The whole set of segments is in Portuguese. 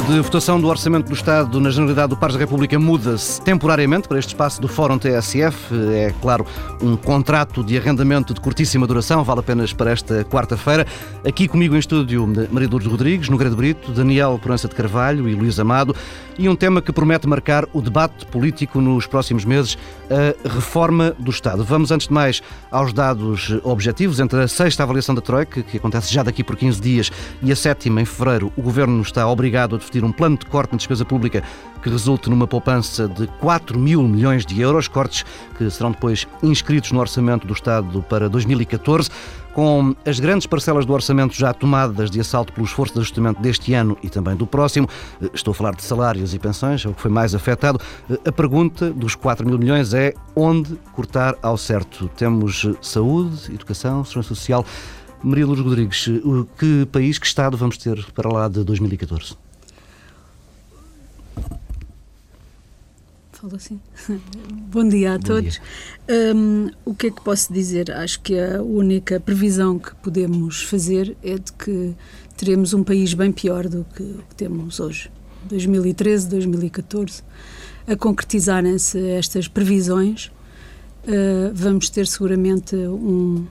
dia de votação do Orçamento do Estado na Generalidade do Pares da República muda-se temporariamente para este espaço do Fórum TSF. É, claro, um contrato de arrendamento de curtíssima duração, vale apenas para esta quarta-feira. Aqui comigo em estúdio, Maria Lourdes Rodrigues, Nogueira Brito, Daniel Proença de Carvalho e Luís Amado. E um tema que promete marcar o debate político nos próximos meses, a reforma do Estado. Vamos, antes de mais, aos dados objetivos. Entre a sexta avaliação da Troika, que acontece já daqui por 15 dias, e a sétima, em fevereiro, o Governo está obrigado a definir um plano de corte na despesa pública que resulte numa poupança de 4 mil milhões de euros, cortes que serão depois inscritos no Orçamento do Estado para 2014 com as grandes parcelas do orçamento já tomadas de assalto pelo esforço de ajustamento deste ano e também do próximo, eh, estou a falar de salários e pensões, é o que foi mais afetado. Eh, a pergunta dos 4 mil milhões é onde cortar ao certo? Temos eh, saúde, educação, segurança social. Maria Lourdes Rodrigues, que país, que Estado vamos ter para lá de 2014? Falo assim. Bom dia a Bom todos. Dia. Um, o que é que posso dizer? Acho que a única previsão que podemos fazer é de que teremos um país bem pior do que o que temos hoje. 2013, 2014. A concretizarem-se estas previsões, uh, vamos ter seguramente um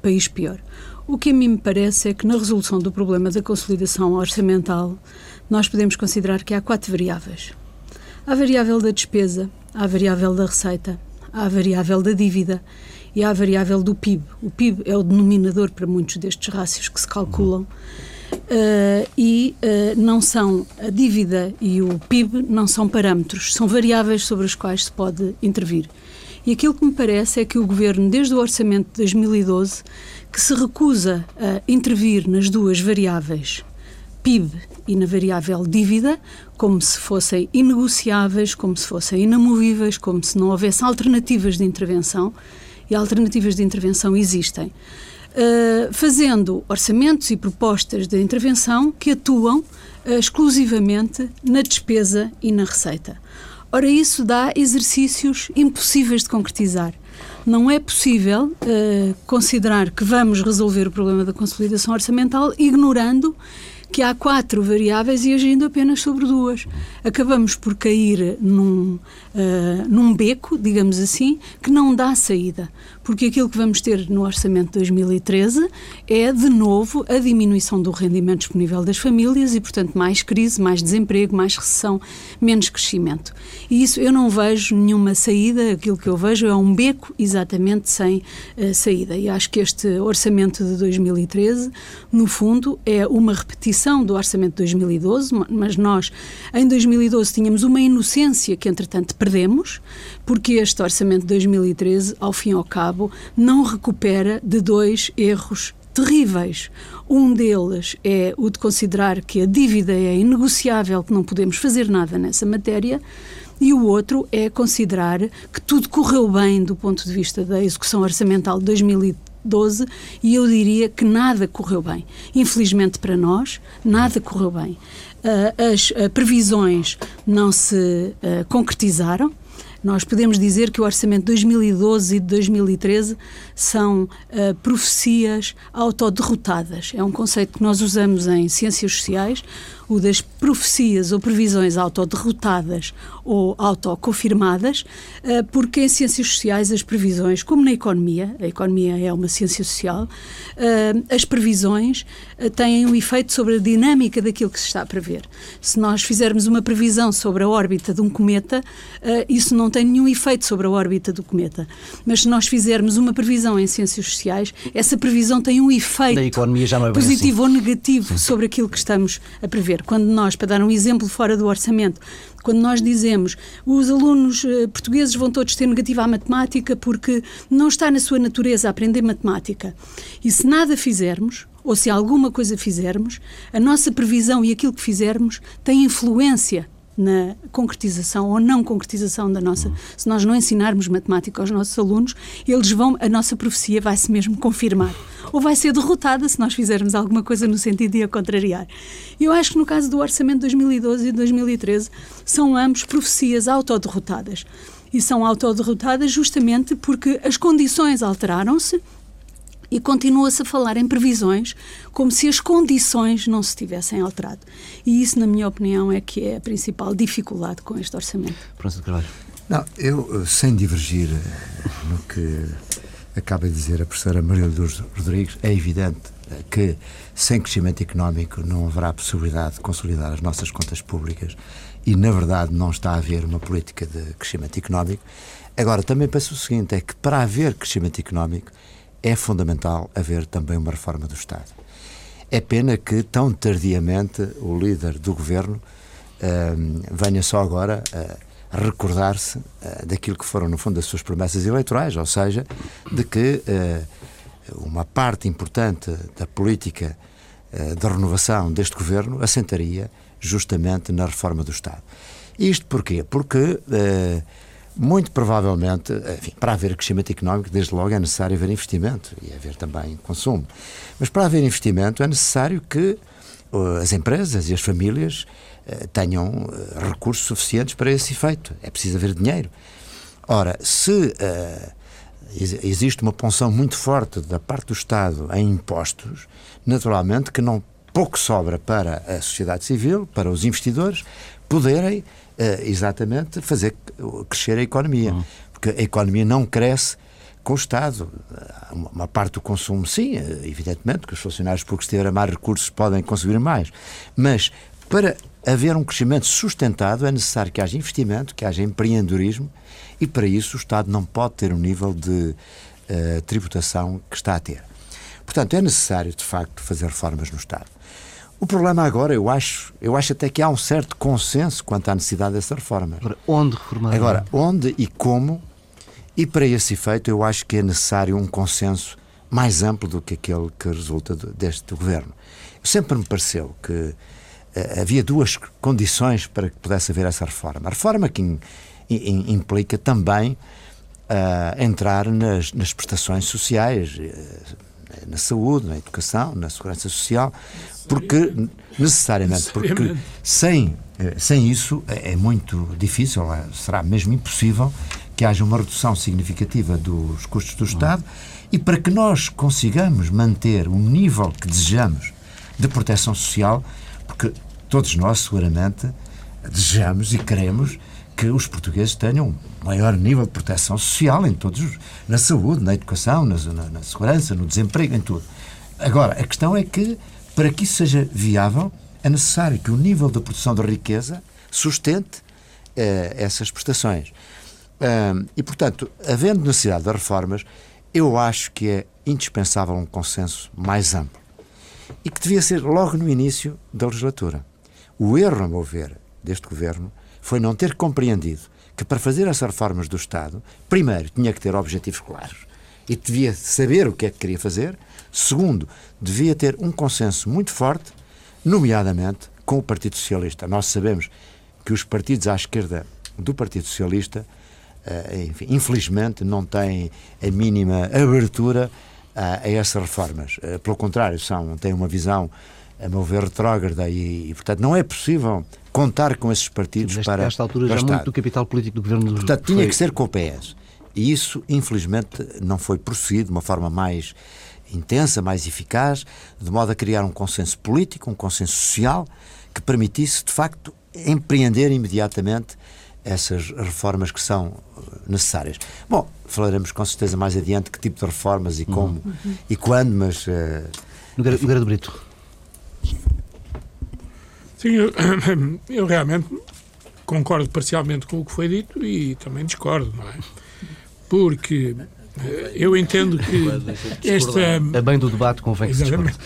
país pior. O que a mim me parece é que na resolução do problema da consolidação orçamental, nós podemos considerar que há quatro variáveis Há a variável da despesa, há a variável da receita, há a variável da dívida e há a variável do PIB. O PIB é o denominador para muitos destes rácios que se calculam. Uh, e uh, não são a dívida e o PIB não são parâmetros, são variáveis sobre as quais se pode intervir. E aquilo que me parece é que o governo, desde o orçamento de 2012, que se recusa a intervir nas duas variáveis PIB e na variável dívida, como se fossem inegociáveis, como se fossem inamovíveis, como se não houvesse alternativas de intervenção, e alternativas de intervenção existem. Uh, fazendo orçamentos e propostas de intervenção que atuam uh, exclusivamente na despesa e na receita. Ora, isso dá exercícios impossíveis de concretizar. Não é possível uh, considerar que vamos resolver o problema da consolidação orçamental ignorando que há quatro variáveis e agindo apenas sobre duas. Acabamos por cair num, uh, num beco, digamos assim, que não dá saída. Porque aquilo que vamos ter no Orçamento de 2013 é, de novo, a diminuição do rendimento disponível das famílias e, portanto, mais crise, mais desemprego, mais recessão, menos crescimento. E isso eu não vejo nenhuma saída, aquilo que eu vejo é um beco exatamente sem uh, saída. E acho que este Orçamento de 2013, no fundo, é uma repetição do orçamento de 2012, mas nós em 2012 tínhamos uma inocência que entretanto perdemos, porque este orçamento de 2013, ao fim e ao cabo, não recupera de dois erros terríveis. Um deles é o de considerar que a dívida é inegociável, que não podemos fazer nada nessa matéria. E o outro é considerar que tudo correu bem do ponto de vista da execução orçamental de 2013 12 e eu diria que nada correu bem. Infelizmente para nós, nada correu bem. Uh, as uh, previsões não se uh, concretizaram. Nós podemos dizer que o orçamento de 2012 e de 2013 são uh, profecias autoderrotadas. É um conceito que nós usamos em ciências sociais, o das profecias ou previsões autoderrotadas ou autoconfirmadas, uh, porque em ciências sociais as previsões, como na economia, a economia é uma ciência social, uh, as previsões têm um efeito sobre a dinâmica daquilo que se está a prever. Se nós fizermos uma previsão sobre a órbita de um cometa, isso não tem nenhum efeito sobre a órbita do cometa. Mas se nós fizermos uma previsão em ciências sociais, essa previsão tem um efeito é positivo assim. ou negativo sobre aquilo que estamos a prever. Quando nós, para dar um exemplo fora do orçamento, quando nós dizemos os alunos uh, portugueses vão todos ter negativa à matemática porque não está na sua natureza aprender matemática. E se nada fizermos, ou se alguma coisa fizermos, a nossa previsão e aquilo que fizermos tem influência na concretização ou não concretização da nossa. Se nós não ensinarmos matemática aos nossos alunos, eles vão, a nossa profecia vai se mesmo confirmar. Ou vai ser derrotada se nós fizermos alguma coisa no sentido de a contrariar. Eu acho que no caso do orçamento de 2012 e 2013 são ambos profecias autoderrotadas. E são autoderrotadas justamente porque as condições alteraram-se E continua-se a falar em previsões como se as condições não se tivessem alterado. E isso, na minha opinião, é que é a principal dificuldade com este orçamento. Francisco Carvalho. Não, eu, sem divergir no que acaba de dizer a professora Maria Lourdes Rodrigues, é evidente que sem crescimento económico não haverá possibilidade de consolidar as nossas contas públicas e, na verdade, não está a haver uma política de crescimento económico. Agora, também penso o seguinte: é que para haver crescimento económico é fundamental haver também uma reforma do Estado. É pena que, tão tardiamente, o líder do governo uh, venha só agora uh, recordar-se uh, daquilo que foram, no fundo, as suas promessas eleitorais, ou seja, de que uma parte importante da política de renovação deste governo assentaria justamente na reforma do Estado. Isto porquê? Porque muito provavelmente, enfim, para haver crescimento económico, desde logo é necessário haver investimento e haver também consumo. Mas para haver investimento é necessário que uh, as empresas e as famílias uh, tenham uh, recursos suficientes para esse efeito. É preciso haver dinheiro. Ora, se existe uma punção muito forte da parte do Estado em impostos, naturalmente que não pouco sobra para a sociedade civil, para os investidores, poderem uh, exatamente fazer crescer a economia. Uhum. Porque a economia não cresce com o Estado. Uma parte do consumo, sim, eh, evidentemente, que os funcionários públicos tiverem mais recursos podem conseguir mais. Mas para haver um crescimento sustentado é necessário que haja investimento, que haja empreendedorismo e para isso o Estado não pode ter o um nível de uh, tributação que está a ter. Portanto, é necessário, de facto, fazer reformas no Estado. O problema agora, eu acho, eu acho até que há um certo consenso quanto à necessidade dessa reforma. Agora, onde reformar? Agora, onde e como, e para esse efeito eu acho que é necessário um consenso mais amplo do que aquele que resulta deste governo. Sempre me pareceu que uh, havia duas condições para que pudesse haver essa reforma. A reforma que in, in, implica também uh, entrar nas, nas prestações sociais, uh, na saúde, na educação, na segurança social, porque necessariamente, porque sem, eh, sem isso é, é muito difícil, é, será mesmo impossível que haja uma redução significativa dos custos do Estado e para que nós consigamos manter o nível que desejamos de proteção social, porque todos nós seguramente desejamos e queremos que os portugueses tenham maior nível de proteção social em todos, na saúde, na educação, na, na, na segurança, no desemprego, em tudo. Agora, a questão é que para que isso seja viável, é necessário que o nível da produção de riqueza sustente uh, essas prestações. Uh, e, portanto, havendo necessidade de reformas, eu acho que é indispensável um consenso mais amplo e que devia ser logo no início da legislatura. O erro, a meu ver, deste governo foi não ter compreendido que para fazer essas reformas do Estado, primeiro, tinha que ter objetivos claros e devia saber o que é que queria fazer. Segundo, devia ter um consenso muito forte, nomeadamente com o Partido Socialista. Nós sabemos que os partidos à esquerda do Partido Socialista, eh, enfim, infelizmente, não têm a mínima abertura a, a essas reformas. Eh, pelo contrário, são, têm uma visão, a meu ver, retrógrada e, e portanto, não é possível contar com esses partidos Neste, para. Nesta altura, já muito do capital político do governo do Portanto, tinha que ser com o PS. E isso, infelizmente, não foi prosseguido de uma forma mais intensa, mais eficaz, de modo a criar um consenso político, um consenso social, que permitisse, de facto, empreender imediatamente essas reformas que são uh, necessárias. Bom, falaremos com certeza mais adiante que tipo de reformas e como uhum. e quando, mas. Uh, Nogueira do Brito. Sim, eu, eu realmente concordo parcialmente com o que foi dito e também discordo, não é? porque eh, eu entendo que esta. É bem do debate, convém que Exatamente.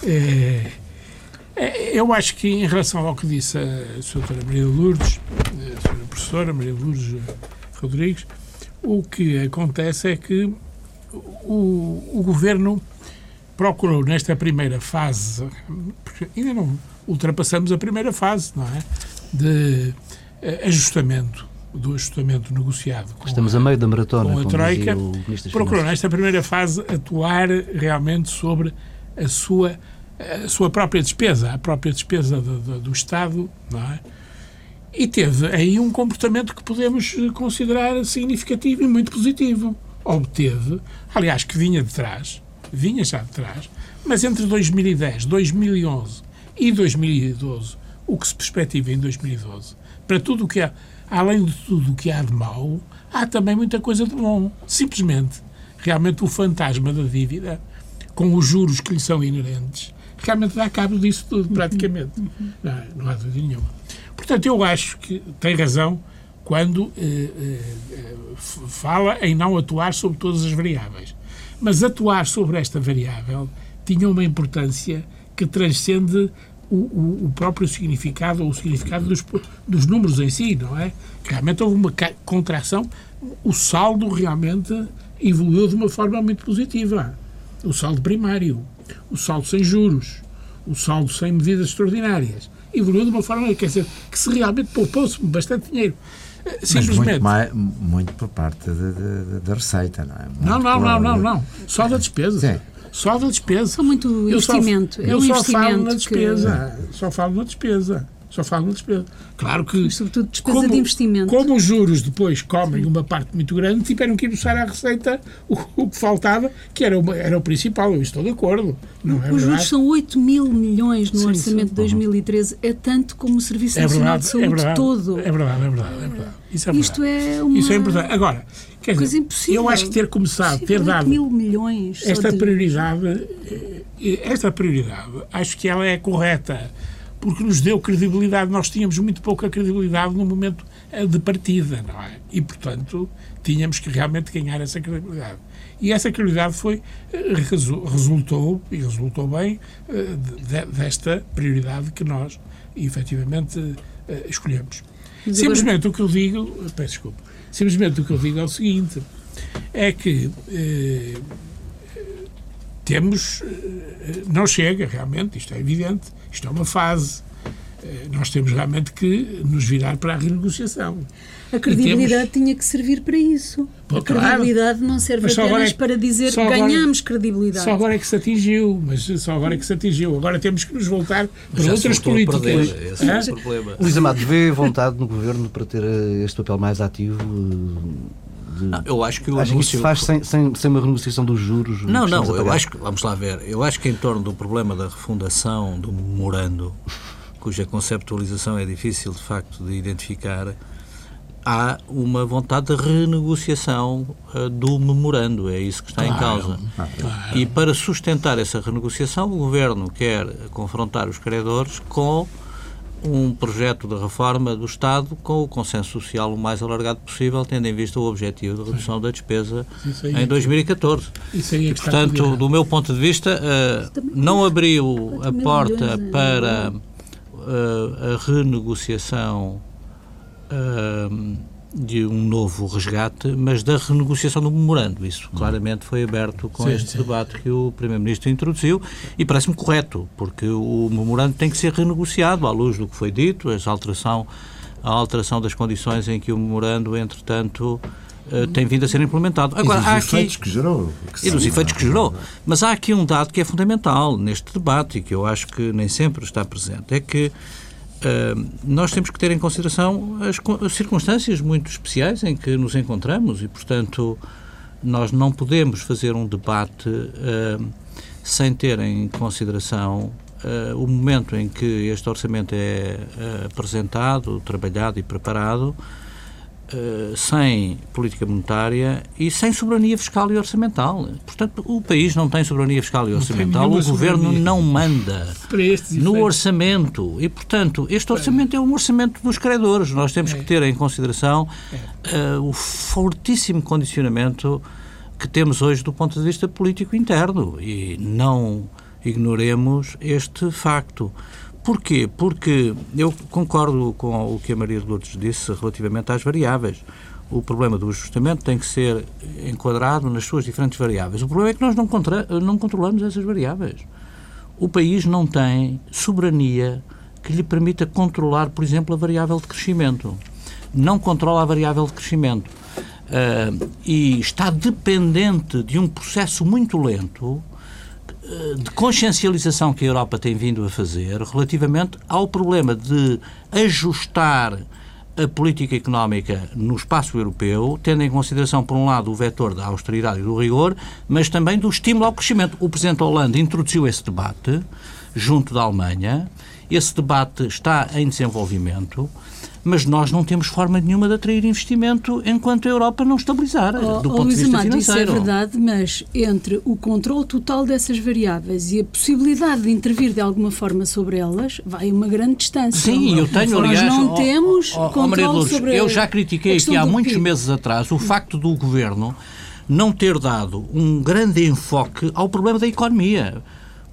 se é, é, Eu acho que, em relação ao que disse a Sra. Maria Lourdes, a Sra. Professora Maria Lourdes Rodrigues, o que acontece é que o, o Governo procurou, nesta primeira fase, porque ainda não ultrapassamos a primeira fase, não é? De eh, ajustamento do ajustamento negociado Estamos a, a meio da maratona, com a Troika, procurou nesta primeira fase atuar realmente sobre a sua, a sua própria despesa, a própria despesa do, do, do Estado, não é? E teve aí um comportamento que podemos considerar significativo e muito positivo. Obteve, aliás, que vinha de trás, vinha já de trás, mas entre 2010, 2011 e 2012, o que se perspectiva em 2012, para tudo o que há, além de tudo o que há de mau, há também muita coisa de bom. Simplesmente, realmente o fantasma da dívida, com os juros que lhe são inerentes, realmente dá cabo disso tudo, praticamente. Não, não há dúvida nenhuma. Portanto, eu acho que tem razão quando eh, eh, fala em não atuar sobre todas as variáveis. Mas atuar sobre esta variável tinha uma importância que transcende o, o, o, próprio significado ou o significado dos, dos números em si, não é? Realmente houve uma contração, o saldo realmente evoluiu de uma forma muito positiva. O saldo primário, o saldo sem juros, o saldo sem medidas extraordinárias, evoluiu de uma forma, quer dizer, que se realmente poupou-se bastante dinheiro. Simplesmente. Muito, mais, muito, por parte da receita, não é? Muito não, não, não, não, não. Só da despesa. Sim. Só da despesa. Só muito investimento. Eu só, eu só falo na despesa. Que... Só falo na despesa. Só falo na despesa. Claro que. Mas, sobretudo despesa como, de investimento. Como os juros depois comem Sim. uma parte muito grande, tiveram que ir buscar à receita o, o que faltava, que era, uma, era o principal. Eu estou de acordo. Não é os juros são 8 mil milhões no sim, orçamento de 2013. É tanto como o Serviço é Nacional verdade, de Saúde é verdade, todo. É verdade, é verdade. É verdade. Isso é Isto verdade. é uma. Isso é importante. Agora, quer coisa dizer, impossível. eu acho que ter começado, ter dado. mil milhões. Esta de... prioridade, eh, esta prioridade, acho que ela é correta porque nos deu credibilidade. Nós tínhamos muito pouca credibilidade no momento eh, de partida, não é? E, portanto, tínhamos que realmente ganhar essa credibilidade. E essa credibilidade foi, eh, resultou, e resultou bem, desta prioridade que nós, efetivamente, escolhemos. Simplesmente o que eu digo, peço desculpa, simplesmente o que eu digo é o seguinte, é que eh, temos, não chega realmente, isto é evidente, isto é uma fase. Eh, nós temos realmente que nos virar para a renegociação. A credibilidade temos... tinha que servir para isso. Pô, a credibilidade claro. não serve apenas é, para dizer que ganhamos credibilidade. Só agora é que se atingiu, mas só agora é que se atingiu. Agora temos que nos voltar para outras políticas. Perder, esse é o problema. Luís Amado, vê vontade no Governo para ter eh, este papel mais ativo? De... Não, eu acho que o acho anúncio... que isso faz sem, sem, sem uma renegociação dos juros. Não, não, eu acho que, vamos lá ver, eu acho que em torno do problema da refundação do memorando, cuja conceptualização é difícil de facto de identificar, há uma vontade de renegociação uh, do memorando, é isso que está claro, em causa. Claro. E para sustentar essa renegociação, o Governo quer confrontar os credores com um projeto de reforma do Estado com o consenso social o mais alargado possível, tendo em vista o objetivo de redução da despesa em 2014. Isso aí é que Portanto, do meu ponto de vista, uh, não abriu a porta é para uh, a renegociação uh, de um novo resgate, mas da renegociação do memorando. Isso claramente foi aberto com sim, este sim. debate que o Primeiro-Ministro introduziu e parece-me correto, porque o memorando tem que ser renegociado à luz do que foi dito, a alteração, a alteração das condições em que o memorando, entretanto, Uh, tem vindo a ser implementado. Agora, e dos há efeitos aqui, que gerou. Que e dos efeitos que gerou. Mas há aqui um dado que é fundamental neste debate e que eu acho que nem sempre está presente. É que nós temos que ter em consideração as, as, circunstâncias muito especiais em que nos encontramos e, portanto, nós não podemos fazer um debate uh, sem ter em consideração uh, o momento em que este orçamento é uh, apresentado, trabalhado e preparado eh, sem política monetária e sem soberania fiscal e orçamental. Portanto, o país não tem soberania fiscal e orçamental, o governo não manda no orçamento. E, portanto, este orçamento é um orçamento dos credores. Nós temos que é. ter em consideração uh, o fortíssimo condicionamento que temos hoje do ponto de vista político interno e não ignoremos este facto. Porquê? Porque eu concordo com o que a Maria de Lourdes disse relativamente às variáveis. O problema do ajustamento tem que ser enquadrado nas suas diferentes variáveis. O problema é que nós não, contra, não controlamos essas variáveis. O país não tem soberania que lhe permita controlar, por exemplo, a variável de crescimento. Não controla a variável de crescimento. Uh, e está dependente de um processo muito lento de consciencialização que a Europa tem vindo a fazer relativamente ao problema de ajustar a política económica no espaço europeu, tendo em consideração, por um lado, o vetor da austeridade e do rigor, mas também do estímulo ao crescimento. O Presidente Hollande introduziu esse debate junto da Alemanha. Esse debate está em desenvolvimento mas nós não temos forma nenhuma de atrair investimento enquanto a Europa não estabilizar, oh, do oh, ponto de vista Amado, financeiro. Isso é verdade, mas entre o controle total dessas variáveis e a possibilidade de intervir de alguma forma sobre elas, vai uma grande distância. Sim, eu tenho, aliás... Nós não oh, temos oh, controle Lourdes, sobre Eu já critiquei aqui há muitos PIB. meses atrás o facto do Governo não ter dado um grande enfoque ao problema da economia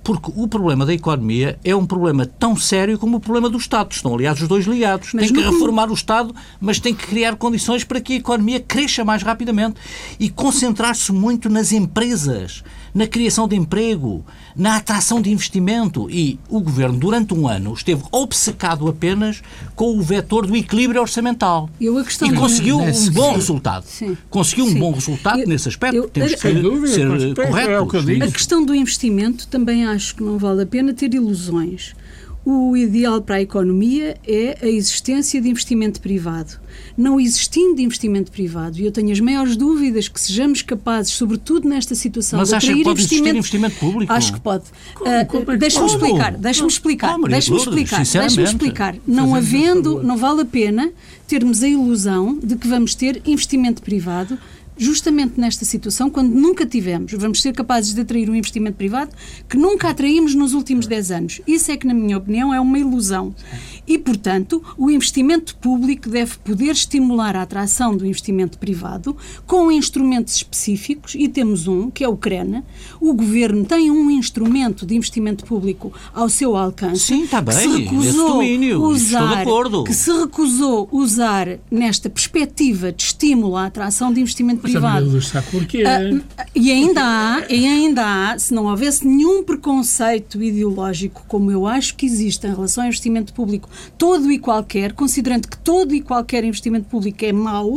porque o problema da economia é um problema tão sério como o problema do Estado. Estão, aliás, os dois ligados. Mas tem que reformar o Estado, mas tem que criar condições para que a economia cresça mais rapidamente e concentrar-se muito nas empresas na criação de emprego, na atração de investimento. E o governo, durante um ano, esteve obcecado apenas com o vetor do equilíbrio orçamental. Eu a questão e conseguiu um bom resultado. Sim. Conseguiu Sim. um bom resultado eu, nesse aspecto. Eu, Temos que dúvida, ser corretos. É a questão do investimento também acho que não vale a pena ter ilusões. O ideal para a economia é a existência de investimento privado. Não existindo investimento privado, e eu tenho as maiores dúvidas que sejamos capazes, sobretudo nesta situação, Mas de atrair acha que pode investimento, investimento público? Acho que pode. Uh, deixa-me explicar, deixa-me explicar, deixa-me explicar, deixa-me explicar. Não havendo, não vale a pena termos a ilusão de que vamos ter investimento privado justamente nesta situação, quando nunca tivemos, vamos ser capazes de atrair um investimento privado que nunca atraímos nos últimos 10 anos. Isso é que, na minha opinião, é uma ilusão. E, portanto, o investimento público deve poder estimular a atração do investimento privado com instrumentos específicos, e temos um, que é o CRENA. O governo tem um instrumento de investimento público ao seu alcance. Sim, está bem. Que se recusou domínio, usar, que se recusou usar nesta perspectiva de estímulo à atração de investimento privado. Porquê? Uh, e ainda há, e ainda há, se não houvesse nenhum preconceito ideológico, como eu acho que existe em relação ao investimento público todo e qualquer, considerando que todo e qualquer investimento público é mau,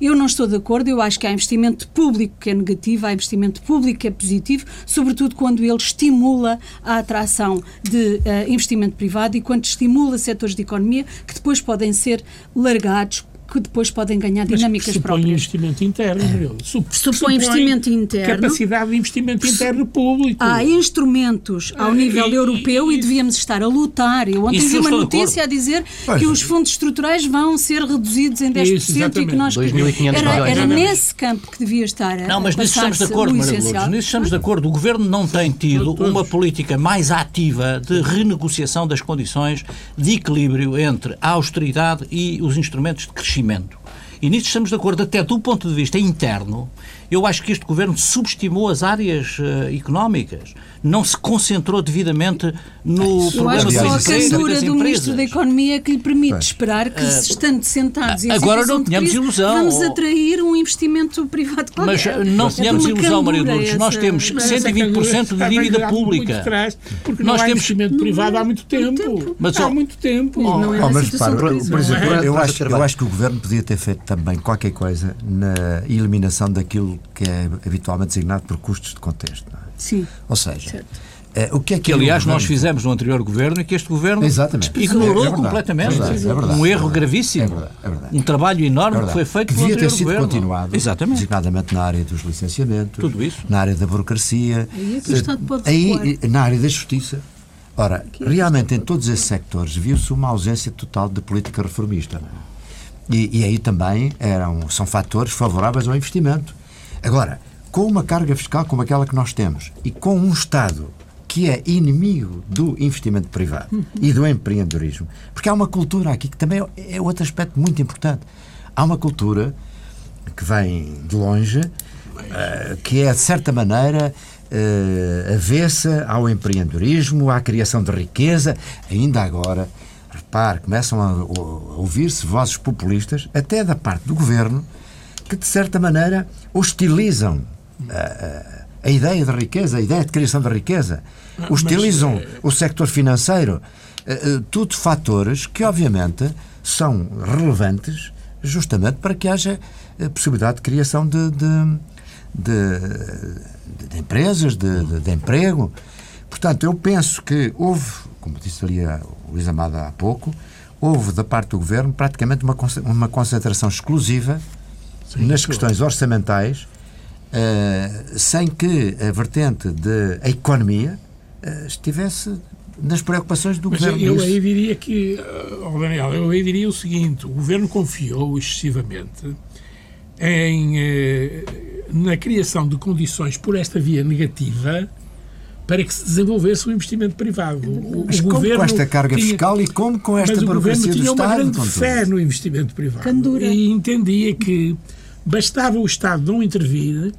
eu não estou de acordo. Eu acho que há investimento público que é negativo, há investimento público que é positivo, sobretudo quando ele estimula a atração de uh, investimento privado e quando estimula setores de economia que depois podem ser largados que depois podem ganhar dinâmicas supõe próprias. investimento interno, Sup supõe, supõe investimento interno. Capacidade de investimento interno público. Há instrumentos ao nível e, europeu e, e, devíamos estar a lutar. Eu ontem vi uma notícia a dizer pois. que os fundos estruturais vão ser reduzidos em 10% Isso, e que nós. Era, era nesse campo que devia estar. A, não, mas nisso estamos de acordo, Maria Lourdes. Nisso estamos de acordo. O Governo não tem tido uma política mais ativa de renegociação das condições de equilíbrio entre a austeridade e os instrumentos de crescimento crescimento. E nisso estamos de acordo, até do ponto de vista interno, eu acho que este governo subestimou as áreas uh, económicas, não se concentrou devidamente no eu problema acho que só a candura do Ministro da Economia que lhe permite esperar que, uh, estando sentados em agora não tínhamos ilusão. Vamos atrair um investimento privado qualquer. Mas não tínhamos é ilusão, Maria Lourdes. Nós temos 120% de dívida pública. Trás, porque Nós não há temos investimento privado há muito tempo. Mas, há muito tempo. Não é oh, mas, para, por exemplo, eu acho, eu acho que o Governo podia ter feito também qualquer coisa na eliminação daquilo que é habitualmente designado por custos de contexto. É? Sim. Ou seja, uh, o que é que, que aliás, nós fizemos no anterior governo e que este governo Exatamente. ignorou é, é completamente. É verdade, é verdade, um erro gravíssimo. Verdade, um trabalho enorme que foi feito que devia ter sido governo. continuado, Exatamente. designadamente na área dos licenciamentos, Tudo isso. na área da burocracia, aí, é que o Estado pode aí na área da justiça. Ora, realmente em todos esses sectores viu-se uma ausência total de política reformista. E, e aí também eram, são fatores favoráveis ao investimento. Agora, com uma carga fiscal como aquela que nós temos e com um Estado que é inimigo do investimento privado e do empreendedorismo, porque há uma cultura aqui que também é outro aspecto muito importante. Há uma cultura que vem de longe, uh, que é, de certa maneira, uh, avessa ao empreendedorismo, à criação de riqueza. Ainda agora, repare, começam a ouvir-se vozes populistas, até da parte do governo, que, de certa maneira, hostilizam a, a, ideia de riqueza, a ideia de criação de riqueza. Hostilizam Mas, o sector financeiro. Tudo fatores que, obviamente, são relevantes justamente para que haja possibilidade de criação de, de, de, de empresas, de, de, emprego. Portanto, eu penso que houve, como disse ali o Luís Amada há pouco, houve da parte do governo praticamente uma, uma concentração exclusiva Sim, nas questões orçamentais, uh, sem que a vertente da economia uh, estivesse nas preocupações do Mas governo. Eu aí diria que, oh Daniel, eu aí diria o seguinte: o governo confiou excessivamente em, na criação de condições por esta via negativa para que se desenvolvesse o investimento privado. O, mas o como governo com esta carga tinha, fiscal e como com esta burocracia do Estado? o governo tinha uma grande fé no investimento privado Candura. e entendia que bastava o Estado não intervir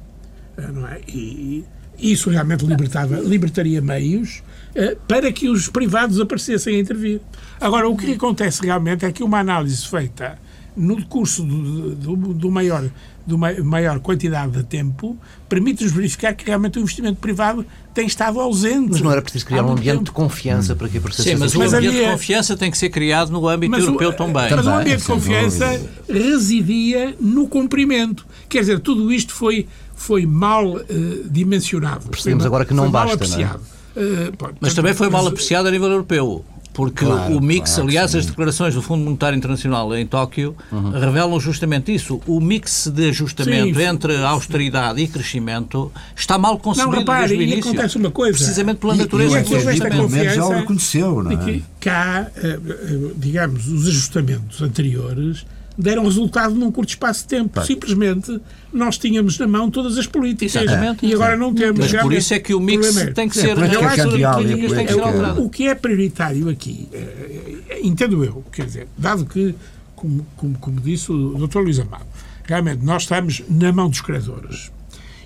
eh, não é? e isso realmente libertava, libertaria meios eh, para que os privados aparecessem a intervir. Agora, o que acontece realmente é que uma análise feita no decurso do, do, do maior de uma maior quantidade de tempo, permite-nos verificar que realmente o investimento privado tem estado ausente. Mas não era preciso criar um ambiente tempo. de confiança para que aparecesse Sim, mas o ambiente havia... de confiança tem que ser criado no âmbito mas europeu o, também. Mas o ambiente de confiança residia no cumprimento. Quer dizer, tudo isto foi, foi mal uh, dimensionado. Percebemos agora que não basta. Mal apreciado. Não é? uh, mas também foi mal apreciado a nível europeu. Porque claro, o mix, claro, aliás, sim. as declarações do Fundo Monetário Internacional em Tóquio uhum. revelam justamente isso. O mix de ajustamento sim, entre austeridade e crescimento está mal concebido não, repare, desde o início. acontece uma coisa. Precisamente pela natureza e, e esta confiança já o reconheceu, não é? Que cá, eh, eh, digamos, os ajustamentos anteriores deram resultado num curto espaço de tempo. Simplesmente nós tínhamos na mão todas as políticas Exatamente. e agora não temos. Mas por isso é que o mix é, tem que ser, é, eu acho que. O que é prioritário aqui, é, entendo eu, quer dizer, dado que, como, como, como disse o Dr. Luís Amado, realmente nós estamos na mão dos credores.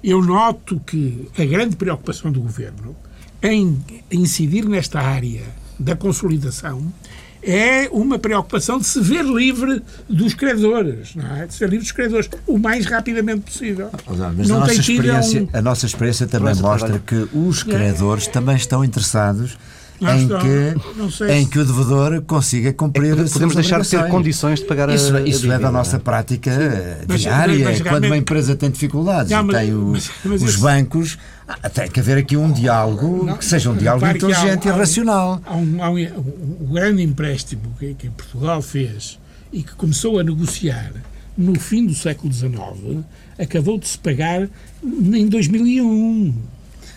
Eu noto que a grande preocupação do governo em incidir nesta área da consolidação é uma preocupação de se ver livre dos credores, não é? de ser livre dos credores o mais rapidamente possível. Mas não a, nossa experiência, um... a nossa experiência também mostra que os credores é. também estão interessados em que, em que o devedor consiga cumprir é Podemos deixar de ter condições de pagar isso, a, Isso a é da nossa prática Sim. diária. Mas, mas, quando uma empresa tem dificuldades não, mas, e tem o, os isso... bancos, ah, tem que haver aqui um diálogo não, que seja um diálogo inteligente há, e racional. Há um, há um, um, grande empréstimo que, que Portugal fez e que começou a negociar no fim do século XIX acabou de se pagar em 2001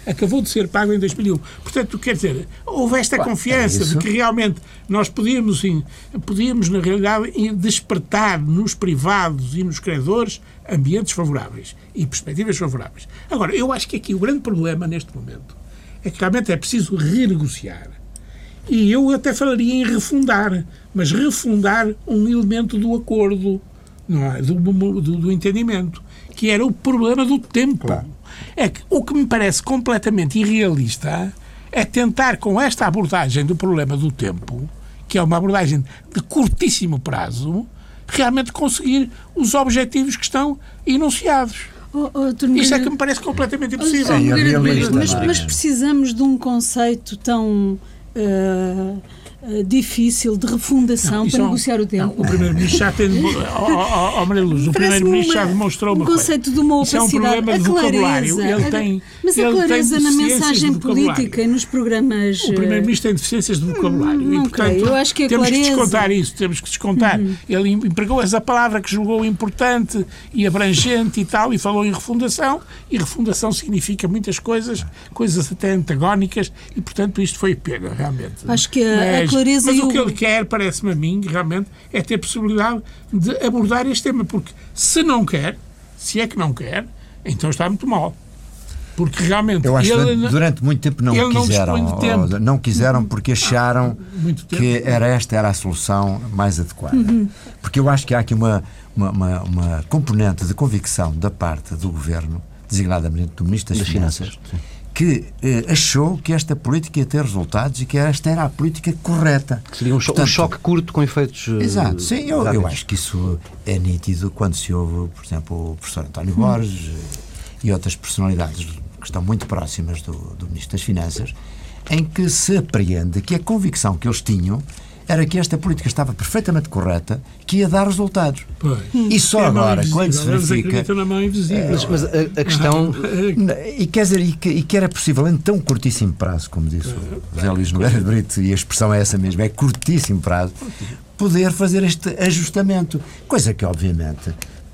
acabou de ser pago em 2001. Portanto, quer dizer, houve esta confiança é de que realmente nós podíamos, sim, podíamos, na realidade, despertar nos privados e nos credores ambientes favoráveis e perspectivas favoráveis. Agora, eu acho que aqui o grande problema neste momento é que realmente é preciso renegociar. E eu até falaria em refundar, mas refundar um elemento do acordo, é? do, do, do entendimento, que era o problema do tempo. Claro. É que o que me parece completamente irrealista é tentar, com esta abordagem do problema do tempo, que é uma abordagem de curtíssimo prazo, realmente conseguir os objetivos que estão enunciados. Oh, oh, Isto é que me parece completamente impossível. Oh, oh, mas, mas, precisamos de um conceito tão. Uh, eh, difícil de refundação não, para negociar o tempo. Não, o Primeiro-Ministro já tem. oh, oh, Maria Luz, o Primeiro-Ministro já demonstrou uma um conceito de uma opacidade. Isso é um problema de vocabulário. Ele tem, mas a clareza na mensagem política e nos programas. O Primeiro-Ministro tem deficiências de vocabulário. Não, e, portanto, eu acho que a temos clareza... que descontar isso, temos que descontar. Uhum. Ele empregou essa palavra que julgou importante e abrangente e tal, e falou em refundação, e refundação significa muitas coisas, coisas até antagónicas, e portanto isto foi pena, realmente. Acho que a, Mas, clareza mas o que ele quer, parece-me a mim, realmente, é ter possibilidade de abordar este tema, porque se não quer, se é que não quer, então está muito mal. Porque realmente. Eu acho ele, que durante muito tempo não quiseram. Não, tempo. não quiseram porque acharam que era esta era a solução mais adequada. Uhum. Porque eu acho que há aqui uma, uma, uma, uma, componente de convicção da parte do governo, designadamente do Ministro das, das Finanças, Finanças que eh, achou que esta política ia ter resultados e que esta era a política correta. Seria um, cho Portanto, um choque curto com efeitos. Uh, exato, sim, eu, eu, acho que isso é nítido quando se ouve, por exemplo, o professor António hum. Borges e outras personalidades que estão muito próximas do, do Ministro das Finanças, em que se apreende que a convicção que eles tinham era que esta política estava perfeitamente correta, que ia dar resultados. Pois. E só é agora, quando se verifica. Na mão invisível. Mas, mas a, a, questão. e quer dizer, e que, e que, era possível em tão curtíssimo prazo, como disse o José Luís Nogueira de Brito, e a expressão é essa mesmo, é curtíssimo prazo, poder fazer este ajustamento. Coisa que, obviamente,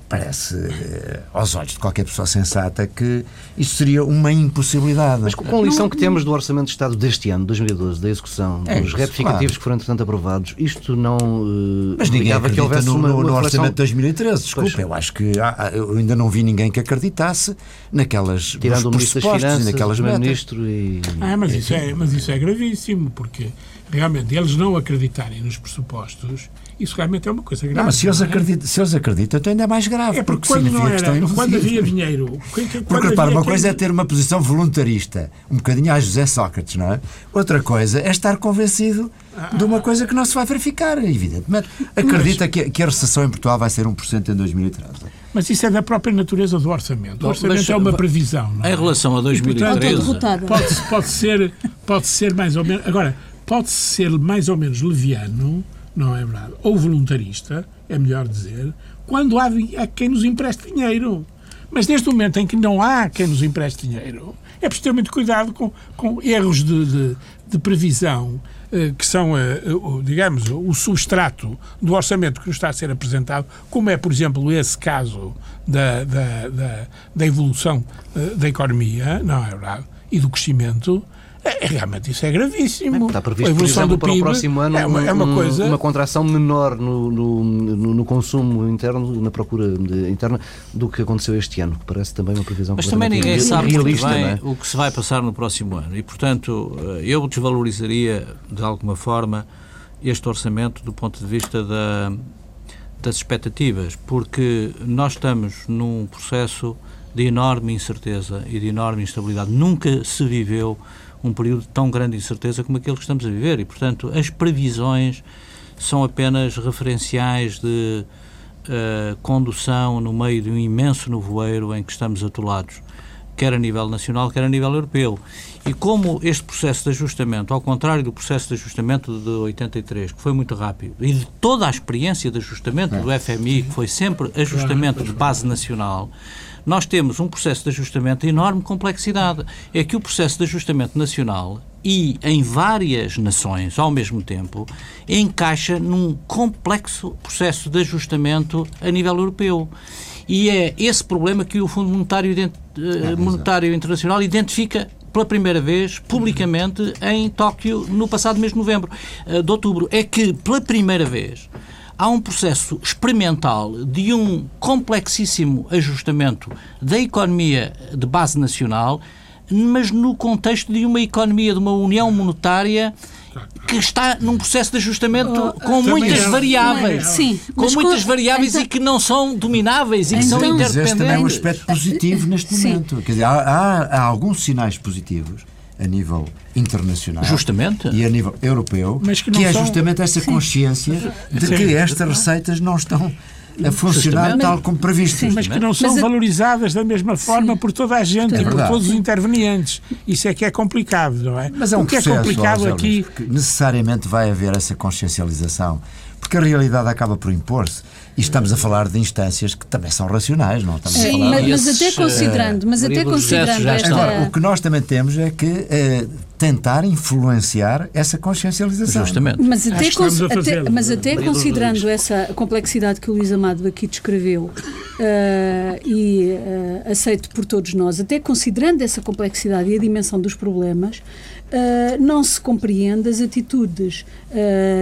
parece eh, aos olhos de qualquer pessoa sensata que isso seria uma impossibilidade. Mas com a lição que temos do Orçamento de Estado deste ano, 2012, da execução É dos retificativos claro. que foram, entretanto, aprovados, isto não uh, Mas ninguém acredita houvesse no, uma, no- uma no orçamento de 2013. Desculpa, Pois. eu acho que há- eu ainda não vi ninguém que acreditasse naquelas Tirando o Ministro das pressupostos Finanças, e o naquelas metas. Primeiro-Ministro e... Ah, mas isso, é, mas isso é gravíssimo, porque realmente eles não acreditarem nos pressupostos, isso realmente é uma coisa grave. Não, mas se eles, não é? acreditam, se eles acreditam, então ainda é mais grave, É porque, porque quando, significa não era, quando havia dinheiro. que- que- quando Porque repara, havia uma coisa é quem- ter uma posição voluntarista, um bocadinho a José Sócrates, não é? Outra coisa é estar convencido de uma coisa que não se vai verificar, evidentemente. Acredita que, que a recessão em Portugal vai ser 1% em 2013. Mas isso é da própria natureza do orçamento. O orçamento mas- é uma previsão. Não é? Em relação a portanto, 2013, derrotada. Pode, pode, ser, pode ser mais ou menos. Agora, pode ser mais ou menos leviano, não é verdade? Ou voluntarista, é melhor dizer, quando há, quem nos empreste dinheiro. Mas desde o momento em que não há quem nos empreste dinheiro, é preciso ter muito cuidado com, com erros de, de, de previsão eh, que são, eh, digamos, o substrato do orçamento que nos está a ser apresentado, como é, por exemplo, esse caso da, da, da, da evolução eh, da economia, não é verdade? E do crescimento. É, é, realmente isso é gravíssimo. Está a previsto, por evolução exemplo, do para o PIB próximo ano é uma, é uma um- coisa. uma contração menor no, no, no- no consumo interno, na procura de- interna, do que aconteceu este ano. que Parece também uma previsão Mas também ninguém sabe realista, bem é? o que se vai passar no próximo ano. E, portanto, eh, eu desvalorizaria, de alguma forma, este orçamento do ponto de vista da- das expectativas, porque nós estamos num processo de enorme incerteza e de enorme instabilidade. Nunca se viveu um período de tão grande incerteza como aquele que estamos a viver. E, portanto, as previsões são apenas referenciais de eh, condução no meio de um imenso nevoeiro em que estamos atolados, quer a nível nacional, quer a nível europeu. E como este processo de ajustamento, ao contrário do processo de ajustamento de 83, que foi muito rápido, e de toda a experiência de ajustamento do FMI, que foi sempre ajustamento de base nacional, nós temos um processo de ajustamento de enorme complexidade. É que o processo de ajustamento nacional e em várias nações ao mesmo tempo encaixa num complexo processo de ajustamento a nível europeu. E é esse problema que o Fundo Monetário, eh, Monetário Internacional identifica pela primeira vez publicamente em Tóquio no passado mês de novembro, eh, de outubro. É que pela primeira vez há um processo experimental de um complexíssimo ajustamento da economia de base nacional, mas no contexto de uma economia, de uma união monetária que está num processo de ajustamento com também muitas é. variáveis. Sim, Com muitas com- variáveis então- e que não são domináveis e que são Então- Mas esse também é um interdependentes. aspecto positivo neste Sim. momento. Quer dizer, há, há- há alguns sinais positivos a nível internacional Justamente. e a nível europeu, Mas que que, é são- justamente essa consciência de que estas receitas não estão a funcionar Justamente. tal como previsto. mas que não são Mas valorizadas da mesma forma por toda a gente É e por todos os intervenientes. Isso é que é complicado, não é? Mas é um o que é processo, complicado José aqui. Luís, porque necessariamente vai haver essa consciencialização, porque a realidade acaba por impor-se. E estamos a falar de instâncias que também são racionais, não estamos a Sim, falar mas, mas esses, até considerando, mas até considerando esta. Agora, o que nós também temos é que eh, tentar influenciar essa consciencialização. Justamente. Mas até, cons- até- mas até considerando essa complexidade que o Luís Amado aqui descreveu eh, e eh, aceito por todos nós, até considerando essa complexidade e a dimensão dos problemas, eh, não se compreende as atitudes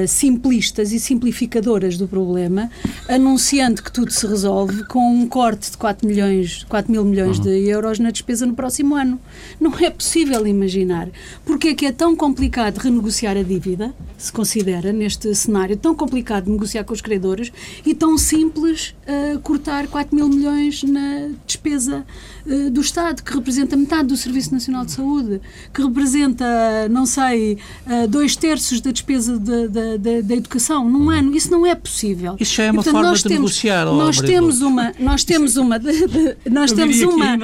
simplistas e simplificadoras do problema, anunciando que tudo se resolve com um corte de 4, milhões, 4 mil milhões de euros na despesa no próximo ano. Não é possível imaginar. Porque é que é tão complicado renegociar a dívida, se considera, neste cenário, tão complicado negociar com os credores e tão simples eh, cortar 4 mil milhões na despesa eh, do Estado, que representa metade do Serviço Nacional de Saúde, que representa, não sei, eh, dois terços da despesa da, da, da- da educação num ano. Isso não é possível. Isso já é E, uma portanto, forma de temos, negociar. nós temos uma, nós temos uma, de, de, nós temos uma,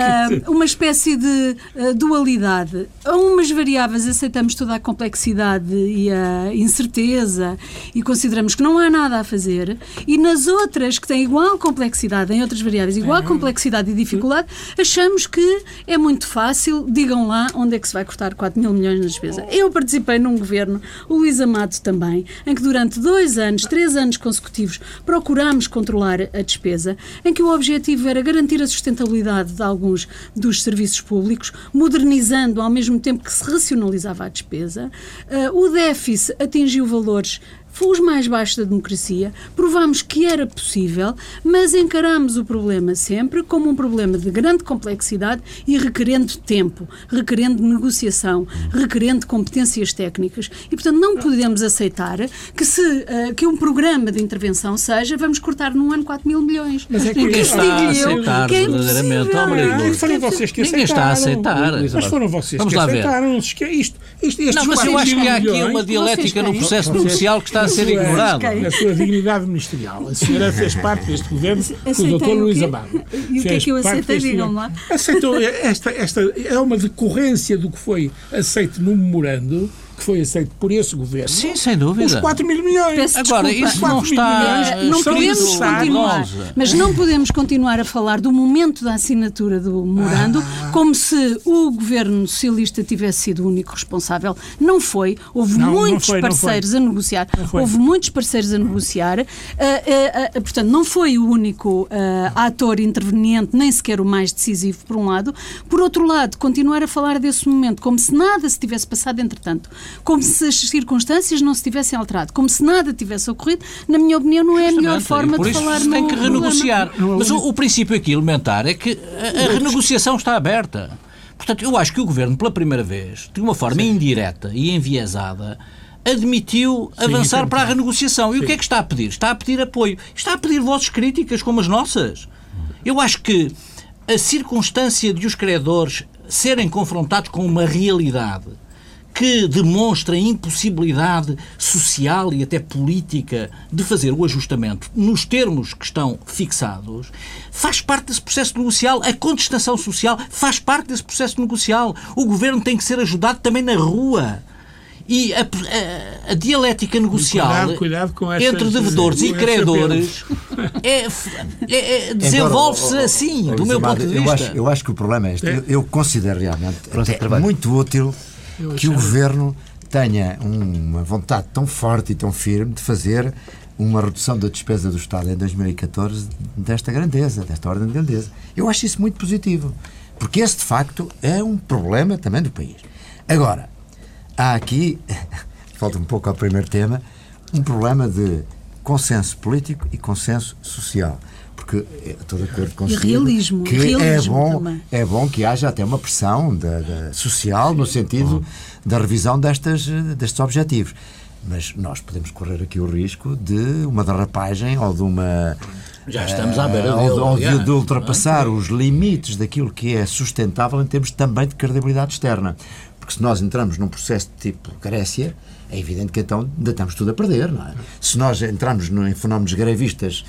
ah, uma espécie de dualidade. A umas variáveis aceitamos toda a complexidade e a incerteza e consideramos que não há nada a fazer, e nas outras que têm igual complexidade, em outras variáveis, igual complexidade e dificuldade, achamos que é muito fácil, digam lá onde é que se vai cortar 4 mil milhões na despesa. Eu participei num governo, o Luís Amado também, em que durante dois anos, três anos consecutivos, procurámos controlar a despesa, em que o objetivo era garantir a sustentabilidade de alguns dos serviços públicos, modernizando ao mesmo tempo que se racionalizava a despesa. Ah, o déficit atingiu valores os mais baixos da democracia, provámos que era possível, mas encarámos o problema sempre como um problema de grande complexidade e requerendo tempo, requerendo negociação, requerendo competências técnicas. E, portanto, não podemos aceitar que, se, eh, que um programa de intervenção seja vamos cortar num ano 4 mil milhões. Mas é que Ninguém está a eu aceitar que é verdadeiramente, foram vocês que Ninguém está a aceitaram. aceitar. Mas foram vocês Vamos que lá ver. aceitaram. Não se esque- Isto, isto, estes Não, mas eu 4 acho que há aqui uma dialética no processo negocial que está a ser na sua- ignorada. quem? Na sua dignidade ministerial. A senhora fez parte deste governo com o o Luís? Amado. E o que é que eu aceitei? Digam lá. Aceitou. Esta, esta é uma decorrência do que foi aceito no memorando, que foi aceito por esse governo. Sim, sem dúvida. Os 4 mil milhões. Peço Agora, desculpa. isso não 4 está. milhões não podemos continuar, mas não podemos continuar a falar do momento da assinatura do memorando Ah. como se o governo socialista tivesse sido o único responsável. Não foi. Houve Não, não muitos foi, não parceiros a negociar. foi. Houve muitos parceiros a negociar. Ah, ah, ah, portanto, não foi o único ator interveniente, nem sequer o mais decisivo, por um lado. Por outro lado, continuar a falar desse momento como se nada se tivesse passado entretanto, como se as circunstâncias não se tivessem alterado, como se nada tivesse ocorrido, na minha opinião, não é a melhor forma por de isso falar se tem no que problema. renegociar. Mas o, o princípio aqui elementar é que a, a renegociação está aberta. Portanto, eu acho que o Governo, pela primeira vez, de uma forma indireta e enviesada, admitiu avançar tem para a renegociação. E o que é que está a pedir? Está a pedir apoio. Está a pedir vozes críticas como as nossas. Eu acho que a circunstância de os credores serem confrontados com uma realidade que demonstra a impossibilidade social e até política de fazer o ajustamento nos termos que estão fixados, faz parte desse processo negocial. A contestação social faz parte desse processo negocial. O governo tem que ser ajudado também na rua. E a, a- a dialética negocial Cuidado, cuidado com estas- entre devedores e com estes credores é, é- é- desenvolve-se assim, do meu ponto de eu vista. acho, eu acho que o problema é este. Eu, eu considero realmente é muito útil que o Governo tenha uma vontade tão forte e tão firme de fazer uma redução da despesa do Estado em 2014 desta grandeza, desta ordem de grandeza. Eu acho isso muito positivo, porque esse, de facto, é um problema também do país. Agora, há aqui, falta um pouco ao primeiro tema, um problema de consenso político e consenso social. Porque eh, estou de acordo consigo realismo, que realismo é, bom, também. é bom que haja até uma pressão da, da- social no sentido da revisão destas, destes objetivos. Mas nós podemos correr aqui o risco de uma derrapagem ou de uma. Já estamos à beira dele, ou, de- ou de, aliás, de ultrapassar os limites daquilo que é sustentável em termos também de credibilidade externa. Porque se nós entramos num processo de tipo Grécia, é evidente que então ainda estamos tudo a perder, não é? Se nós entramos em fenómenos grevistas,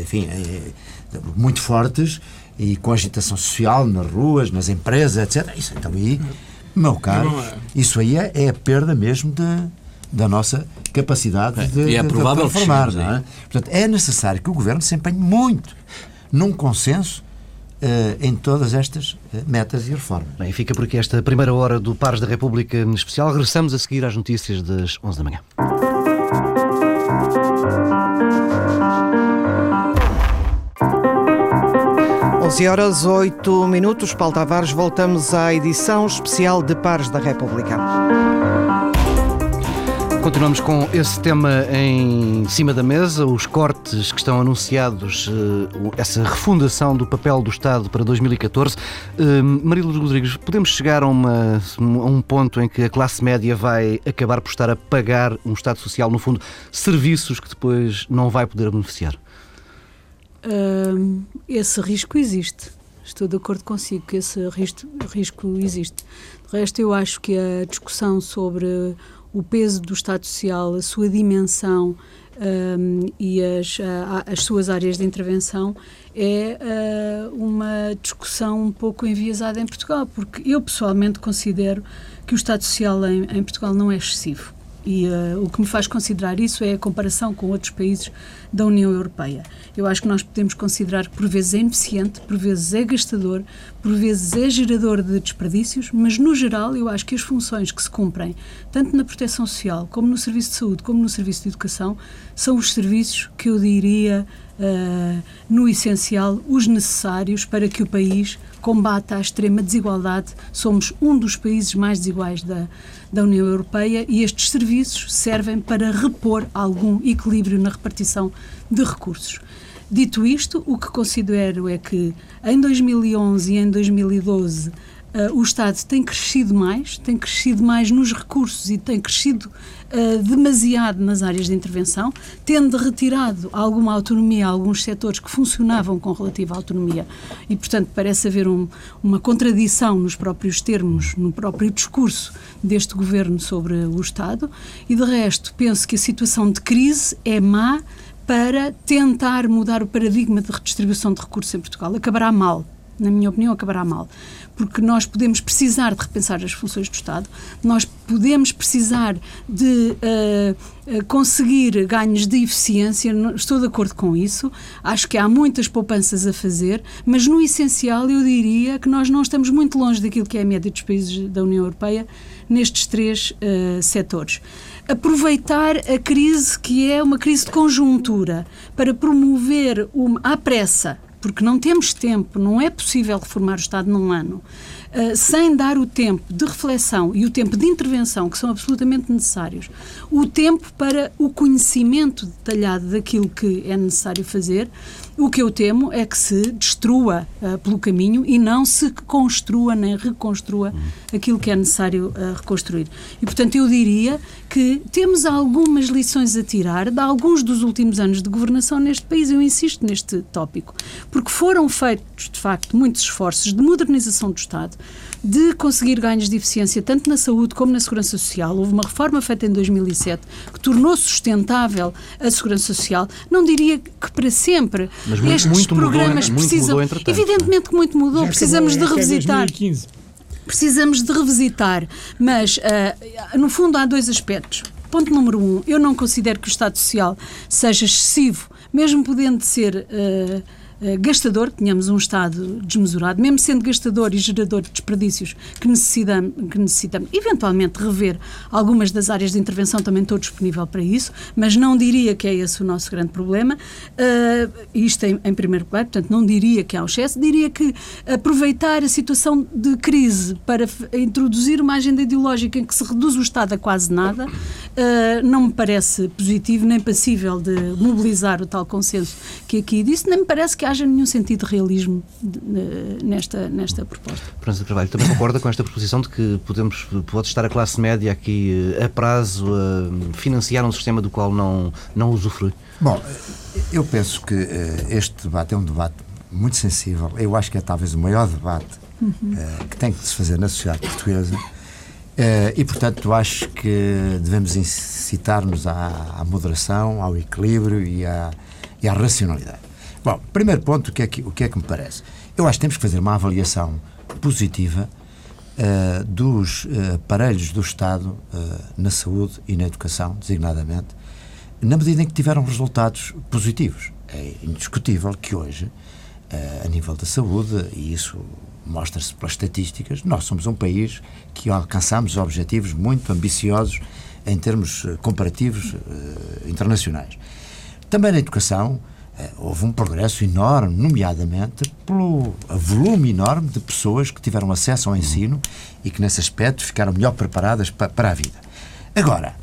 enfim, eh, muito fortes e com agitação social nas ruas, nas empresas, etc. Isso então aí, meu caro, Não é. isso aí é, é a perda mesmo de, da nossa capacidade de, e é de- de provável que transformar, cheguemos não é? Portanto, é necessário que o Governo se empenhe muito num consenso eh, em todas estas eh, metas e reformas. Bem, fica por aqui esta primeira hora do Pares da República especial. Regressamos a seguir às notícias das 11 da manhã. 11 horas 8 minutos. Paulo Tavares, voltamos à edição especial de Pares da República. Continuamos com esse tema em cima da mesa, os cortes que estão anunciados, eh, essa refundação do papel do Estado para 2014. Eh, Marilu Rodrigues, podemos chegar a, uma- a um ponto em que a classe média vai acabar por estar a pagar um Estado Social, no fundo, serviços que depois não vai poder beneficiar? Esse risco existe. Estou de acordo consigo que esse risco, existe. De resto, eu acho que a discussão sobre o peso do Estado Social, a sua dimensão e as, as suas áreas de intervenção é uh, uma discussão um pouco enviesada em Portugal, porque eu pessoalmente considero que o Estado Social em, em Portugal não é excessivo. E uh, o que me faz considerar isso é a comparação com outros países da União Europeia. Eu acho que nós podemos considerar que por vezes é ineficiente, por vezes é gastador, por vezes é gerador de desperdícios, mas no geral eu acho que as funções que se cumprem, tanto na proteção social, como no serviço de saúde, como no serviço de educação, são os serviços que eu diria, uh, no essencial, os necessários para que o país combata a extrema desigualdade. Somos um dos países mais desiguais da, da União Europeia e estes serviços servem para repor algum equilíbrio na repartição de recursos. Dito isto, o que considero é que em 2011 e em 2012 uh, o Estado tem crescido mais, tem crescido mais nos recursos e tem crescido uh, demasiado nas áreas de intervenção, tendo retirado alguma autonomia a alguns setores que funcionavam com relativa autonomia. E, portanto, parece haver um, uma contradição nos próprios termos, no próprio discurso deste governo sobre o Estado. E, de resto, penso que a situação de crise é má para tentar mudar o paradigma de redistribuição de recursos em Portugal. Acabará mal, na minha opinião, acabará mal. Porque nós podemos precisar de repensar as funções do Estado, nós podemos precisar de uh, conseguir ganhos de eficiência, estou de acordo com isso, acho que há muitas poupanças a fazer, mas no essencial eu diria que nós não estamos muito longe daquilo que é a média dos países da União Europeia nestes três uh, setores. Aproveitar a crise que é uma crise de conjuntura para promover uma, à pressa porque não temos tempo, não é possível reformar o Estado num ano, uh, sem dar o tempo de reflexão e o tempo de intervenção, que são absolutamente necessários, o tempo para o conhecimento detalhado daquilo que é necessário fazer, o que eu temo é que se destrua uh, pelo caminho e não se construa nem reconstrua aquilo que é necessário uh, reconstruir. E, portanto, eu diria que temos algumas lições a tirar de alguns dos últimos anos de governação neste país. Eu insisto neste tópico, porque foram feitos, de facto, muitos esforços de modernização do Estado, de conseguir ganhos de eficiência tanto na saúde como na segurança social. Houve uma reforma feita em 2007 que tornou sustentável a segurança social. Não diria que para sempre. Mas muito, Estes muito programas mudou, precisam. Muito mudou, evidentemente que muito mudou. Já Precisamos acabou, de é revisitar. 2015. Precisamos de revisitar, mas uh, no fundo há dois aspectos. Ponto número um, eu não considero que o Estado Social seja excessivo, mesmo podendo ser uh, gastador, que tenhamos um Estado desmesurado, mesmo sendo gastador e gerador de desperdícios, que necessitamos, que necessitamos eventualmente rever algumas das áreas de intervenção, também estou disponível para isso, mas não diria que é esse o nosso grande problema. Uh, isto em, em, primeiro lugar, portanto, não diria que há um excesso, diria que aproveitar a situação de crise para introduzir uma agenda ideológica em que se reduz o Estado a quase nada, uh, não me parece positivo nem passível de mobilizar o tal consenso que aqui disse, nem me parece que haja nenhum sentido de realismo nesta, nesta proposta. França Carvalho, também concorda com esta proposição de que podemos, pode estar a classe média aqui eh, a prazo a financiar um sistema do qual não, não usufrui? Bom, eu penso que uh, este debate é um debate muito sensível. Eu acho que é talvez o maior debate uhum. uh, que tem que se fazer na sociedade portuguesa. Uh, e, portanto, acho que devemos incitar-nos à, à, moderação, ao equilíbrio e à, e à racionalidade. Bom, primeiro ponto, o que, é que, o que é que me parece? Eu acho que temos que fazer uma avaliação positiva uh, dos uh, aparelhos do Estado uh, na saúde e na educação, designadamente, na medida em que tiveram resultados positivos. É indiscutível que hoje, a nível da saúde, e isso mostra-se pelas estatísticas, nós somos um país que alcançamos objetivos muito ambiciosos em termos comparativos internacionais. Também na educação, houve um progresso enorme, nomeadamente pelo volume enorme de pessoas que tiveram acesso ao ensino e que, nesse aspecto, ficaram melhor preparadas pa para a vida. Agora,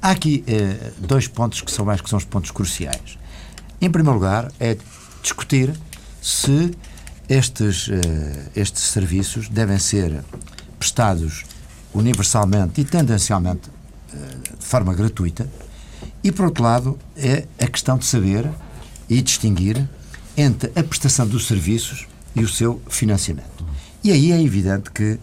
há aqui eh, dois pontos que são mais que são os pontos cruciais. Em primeiro lugar, é discutir se estes, eh, estes serviços devem ser prestados universalmente e tendencialmente eh, de forma gratuita. E, por outro lado, é a questão de saber e distinguir entre a prestação dos serviços e o seu financiamento. E aí é evidente que uh,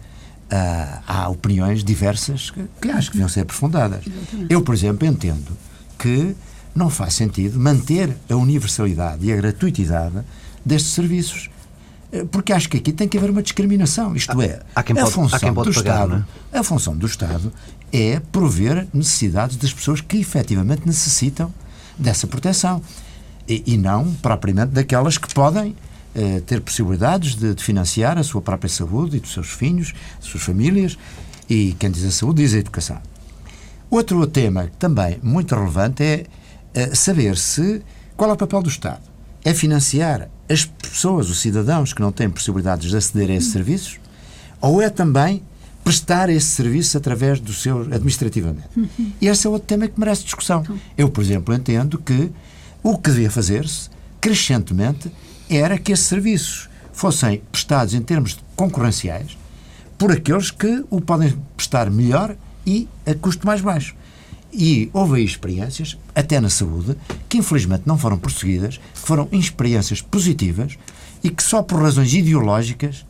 há opiniões diversas que, que acho que deviam ser aprofundadas. Eu, por exemplo, entendo que não faz sentido manter a universalidade e a gratuitidade destes serviços. Eh, porque acho que aqui tem que haver uma discriminação. Isto é, há quem pode, a função quem pode do pagar, Estado, é? a função do Estado é prover necessidades das pessoas que efetivamente necessitam dessa proteção e, e não propriamente daquelas que podem eh, ter possibilidades de, de, financiar a sua própria saúde e dos seus filhos, das suas famílias e quem diz a saúde diz a educação. Outro tema também muito relevante é eh, saber se qual é o papel do Estado. É financiar as pessoas, os cidadãos que não têm possibilidades de aceder a esses serviços, ou é também prestar esse serviço através do seu administrativamente. E esse é outro tema que merece discussão. Eu, por exemplo, entendo que o que devia fazer-se crescentemente era que esses serviços fossem prestados em termos concorrenciais por aqueles que o podem prestar melhor e a custo mais baixo. E houve aí experiências, até na saúde, que infelizmente não foram prosseguidas, que foram experiências positivas e que só por razões ideológicas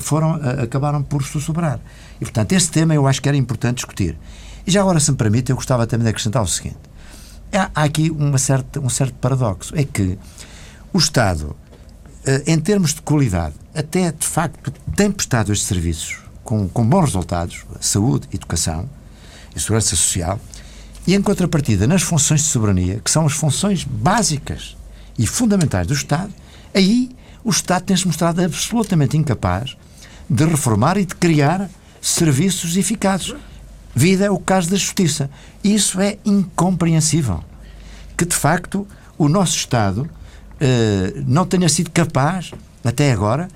foram, acabaram por sussurrar. E, portanto, esse tema eu acho que era importante discutir. E já agora, se me permite, eu gostava também de acrescentar o seguinte. Há, aqui uma certa, um certo paradoxo. É que o Estado, em termos de qualidade, até de facto tem prestado estes serviços com, com bons resultados, saúde, educação e segurança social, e, em contrapartida, nas funções de soberania, que são as funções básicas e fundamentais do Estado, aí o Estado tem-se mostrado absolutamente incapaz de reformar e de criar serviços eficazes. Vida é o caso da justiça. Isso é incompreensível. Que, de facto, o nosso Estado eh, não tenha sido capaz, até agora,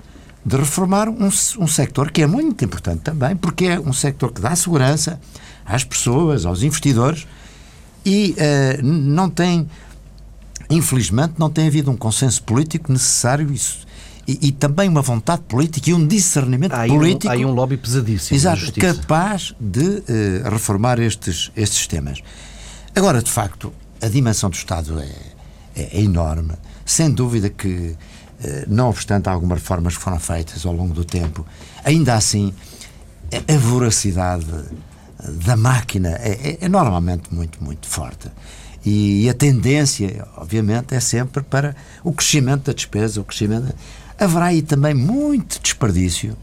de reformar um, um sector que é muito importante também, porque é um sector que dá segurança, às pessoas, aos investidores, e uh, não tem, infelizmente, não tem havido um consenso político necessário isso. E, e também uma vontade política e um discernimento há político. Um, há aí um lobby pesadíssimo. Exato, capaz de uh, reformar estes, estes temas. Agora, de facto, a dimensão do Estado é, é, é enorme. Sem dúvida que, uh, não obstante algumas reformas que foram feitas ao longo do tempo, ainda assim, a voracidade da máquina é, é, é, normalmente muito, muito forte. E, a tendência, obviamente, é sempre para o crescimento da despesa, o crescimento. Haverá aí também muito desperdício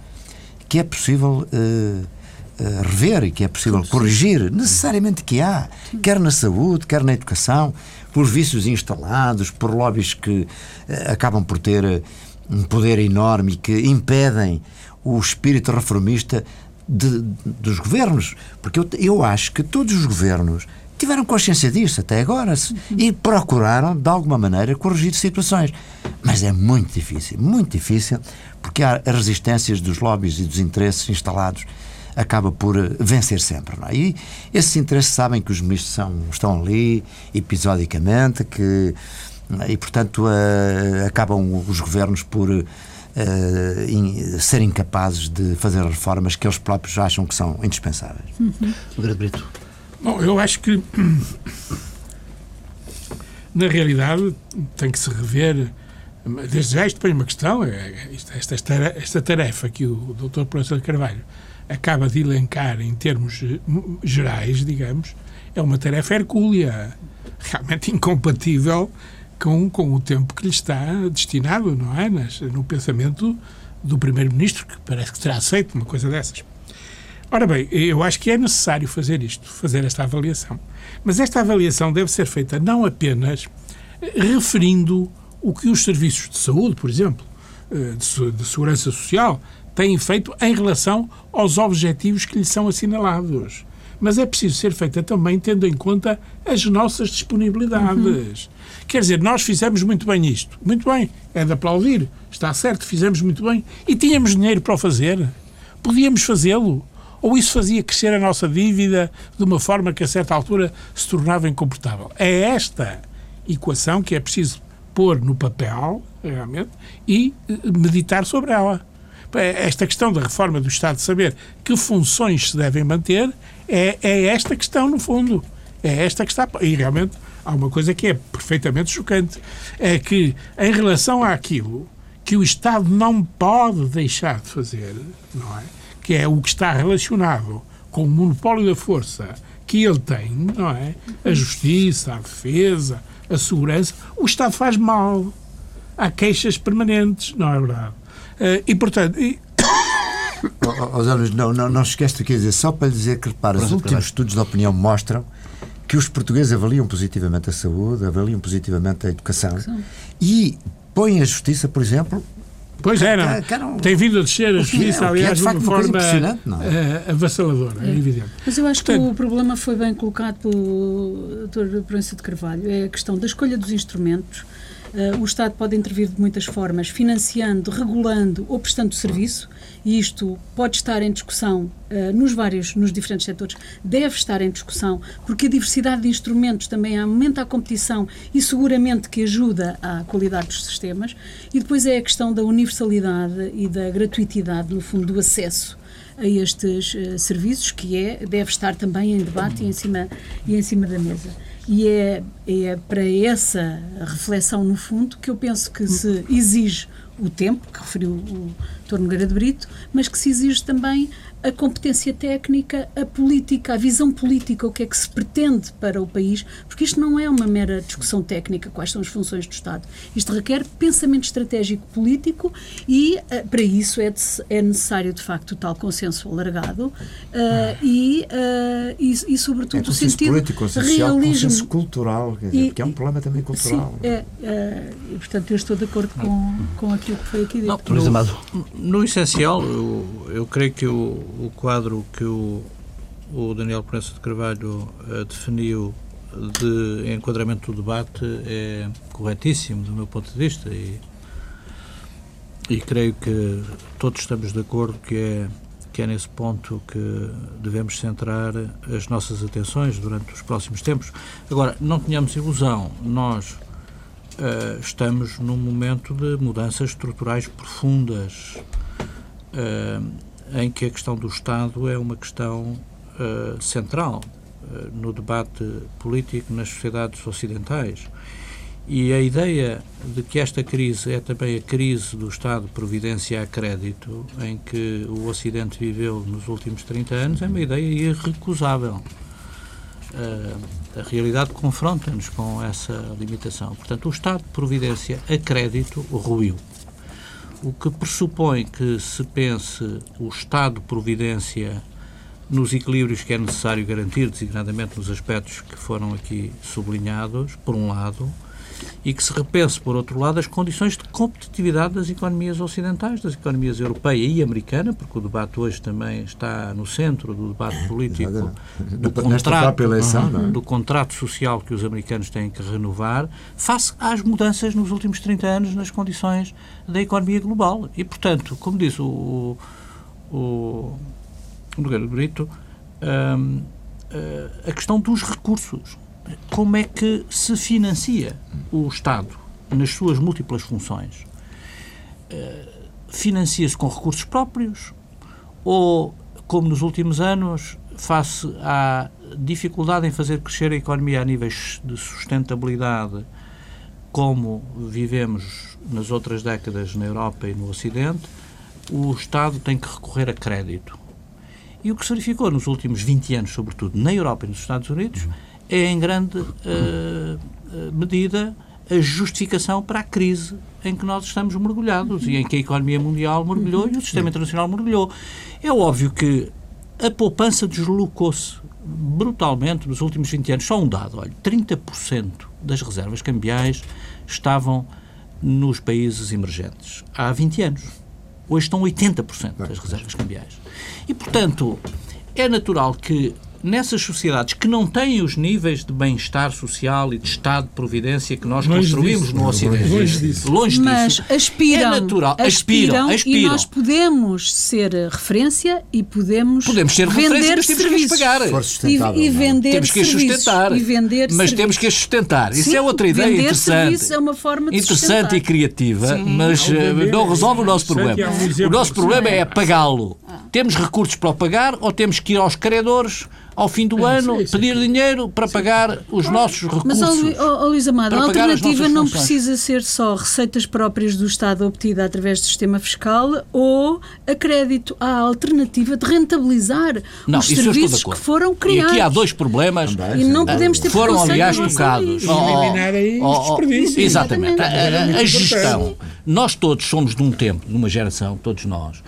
que é possível uh, uh, rever e que é possível corrigir, necessariamente que há, quer na saúde, quer na educação, por vícios instalados, por lobbies que uh, acabam por ter um poder enorme e que impedem o espírito reformista de, dos governos, porque eu, eu acho que todos os governos tiveram consciência disso até agora e procuraram, de alguma maneira, corrigir situações. Mas é muito difícil, muito difícil, porque há as resistências dos lobbies e dos interesses instalados acaba por eh, vencer sempre. Não é? E esses interesses sabem que os ministros são, estão ali episodicamente, que, e portanto uh, acabam os governos por uh, in, serem capazes de fazer reformas que eles próprios acham que são indispensáveis. Uhum. Brito. Bom, eu acho que na realidade tem que se rever. Desde já, isto põe uma questão. É, esta, esta, esta tarefa que o Dr. Professor Carvalho acaba de elencar em termos eh, gerais, digamos, é uma tarefa hercúlea, realmente incompatível com, com o tempo que lhe está destinado, não é? No pensamento do Primeiro-Ministro, que parece que terá aceito uma coisa dessas. Ora bem, eu acho que é necessário fazer isto, fazer esta avaliação. Mas esta avaliação deve ser feita não apenas referindo o que os serviços de saúde, por exemplo, eh, de segurança social, têm feito em relação aos objetivos que lhes são assinalados. Mas é preciso ser feita também tendo em conta as nossas disponibilidades. Uhum. Quer dizer, nós fizemos muito bem isto. Muito bem, é de aplaudir. Está certo, fizemos muito bem. E tínhamos dinheiro para o fazer. Podíamos fazê-lo. Ou isso fazia crescer a nossa dívida de uma forma que a certa altura se tornava incomportável. É esta equação que é preciso pôr no papel, realmente, e eh, meditar sobre ela. Esta questão da reforma do Estado de saber que funções se devem manter é, é esta questão, no fundo. É esta que está. E realmente há uma coisa que é perfeitamente chocante: é que, em relação àquilo que o Estado não pode deixar de fazer, não é? Que é o que está relacionado com o monopólio da força, que ele tem, não é? A justiça, a defesa, a segurança, o Estado faz mal. Há queixas permanentes, não é verdade? Uh, e, portanto. E... Oh, oh, não, não, não esquece o que ia dizer, só para lhe dizer que, repara, os últimos estudos de opinião mostram que os portugueses avaliam positivamente a saúde, avaliam positivamente a educação e põem a justiça, por exemplo, Pois é, não. Tem vindo a descer a é- justiça, é, aliás, de uma forma é? avassaladora, é. evidente. Mas eu acho Portanto, que o problema foi bem colocado pelo Dr. Proença de Carvalho. É a questão da escolha dos instrumentos. Uh, o Estado pode intervir de muitas formas, financiando, regulando ou prestando serviço e isto pode estar em discussão uh, nos vários, nos diferentes setores, deve estar em discussão, porque a diversidade de instrumentos também aumenta a competição e seguramente que ajuda à qualidade dos sistemas. E depois é a questão da universalidade e da gratuitidade, no fundo, do acesso a estes uh, serviços, que é, deve estar também em debate e em cima, e em cima da mesa. E é, é para essa reflexão, no fundo, que eu penso que se exige o tempo, que referiu o Dr. Nogueira de Brito, mas que se exige também a competência técnica, a política, a visão política, o que é que se pretende para o país, porque isto não é uma mera discussão técnica, quais são as funções do Estado. Isto requer pensamento estratégico político e, uh, para isso, é, de, é, necessário, de facto, o tal consenso alargado uh, e, uh, e, e, sobretudo, é o sentido político, social, realismo. consenso cultural, dizer, porque é um problema também cultural. Sim, é, e, portanto, eu estou de acordo com, com aquilo que foi aqui dito. Não, no, no essencial, eu, eu creio que o o quadro que o, o Daniel Proença de Carvalho uh, definiu de enquadramento do debate é corretíssimo do meu ponto de vista e, e creio que todos estamos de acordo que é, que é nesse ponto que devemos centrar as nossas atenções durante os próximos tempos. Agora, não tenhamos ilusão, nós uh, estamos num momento de mudanças estruturais profundas. Uh, em que a questão do Estado é uma questão uh, central uh, no debate político nas sociedades ocidentais. E a ideia de que esta crise é também a crise do Estado Providência a crédito, em que o Ocidente viveu nos últimos 30 anos, é uma ideia irrecusável. Uh, a realidade confronta-nos com essa limitação. Portanto, o Estado Providência a crédito ruiu o que pressupõe que se pense o Estado de Providência nos equilíbrios que é necessário garantir, designadamente nos aspectos que foram aqui sublinhados, por um lado, e que se repense, por outro lado, as condições de competitividade das economias ocidentais, das economias europeia e americana, porque o debate hoje também está no centro do debate é, político do contrato, eleição, é? do contrato social que os americanos têm que renovar, face às mudanças nos últimos 30 anos nas condições da economia global. E, portanto, como disse o, o, o Brito, hum, eh, a questão dos recursos como é que se financia o Estado nas suas múltiplas funções? Uh, Financia-se com recursos próprios ou, como nos últimos anos, face à dificuldade em fazer crescer a economia a níveis de sustentabilidade, como vivemos nas outras décadas na Europa e no Ocidente, o Estado tem que recorrer a crédito. E o que se verificou nos últimos 20 anos, sobretudo na Europa e nos Estados Unidos, é em grande uh, medida a justificação para a crise em que nós estamos mergulhados e em que a economia mundial mergulhou e o sistema internacional mergulhou. É óbvio que a poupança deslocou-se brutalmente nos últimos 20 anos. Só um dado, olha, 30% das reservas cambiais estavam nos países emergentes há 20 anos. Hoje estão 80% das reservas cambiais. E, portanto, é natural que nessas sociedades que não têm os níveis de bem-estar social e de Estado de providência que nós longe construímos disso, no Ocidente. Longe disso. Longe disso. Mas aspiram, é natural, aspiram, aspiram, aspiram, e nós podemos ser referência e podemos, podemos ser vender mas temos serviços. que pagar. E, e vender temos que sustentar. E vender mas serviços. temos que sustentar. Isso Sim, é outra ideia interessante. é uma forma de Interessante sustentar. e criativa, Sim. mas não, eh, não resolve o nosso problema. o nosso problema é pagá-lo. Ah temos recursos para o pagar ou temos que ir aos credores ao fim do É, ano sim, sim. pedir dinheiro para pagar os nossos recursos. Mas, ó, ó, Luís Amado, a para pagar as alternativa não funções. precisa ser só receitas próprias do Estado obtida através do sistema fiscal ou a crédito. Há a alternativa de rentabilizar Não, os serviços que foram E criados. aqui há dois problemas. E não podemos ter Foram, aliás, tocados. Oh, oh, Eliminar aí oh, os oh, desperdícios. Exatamente. A, a- gestão. Nós todos somos de um tempo, de uma geração, todos nós,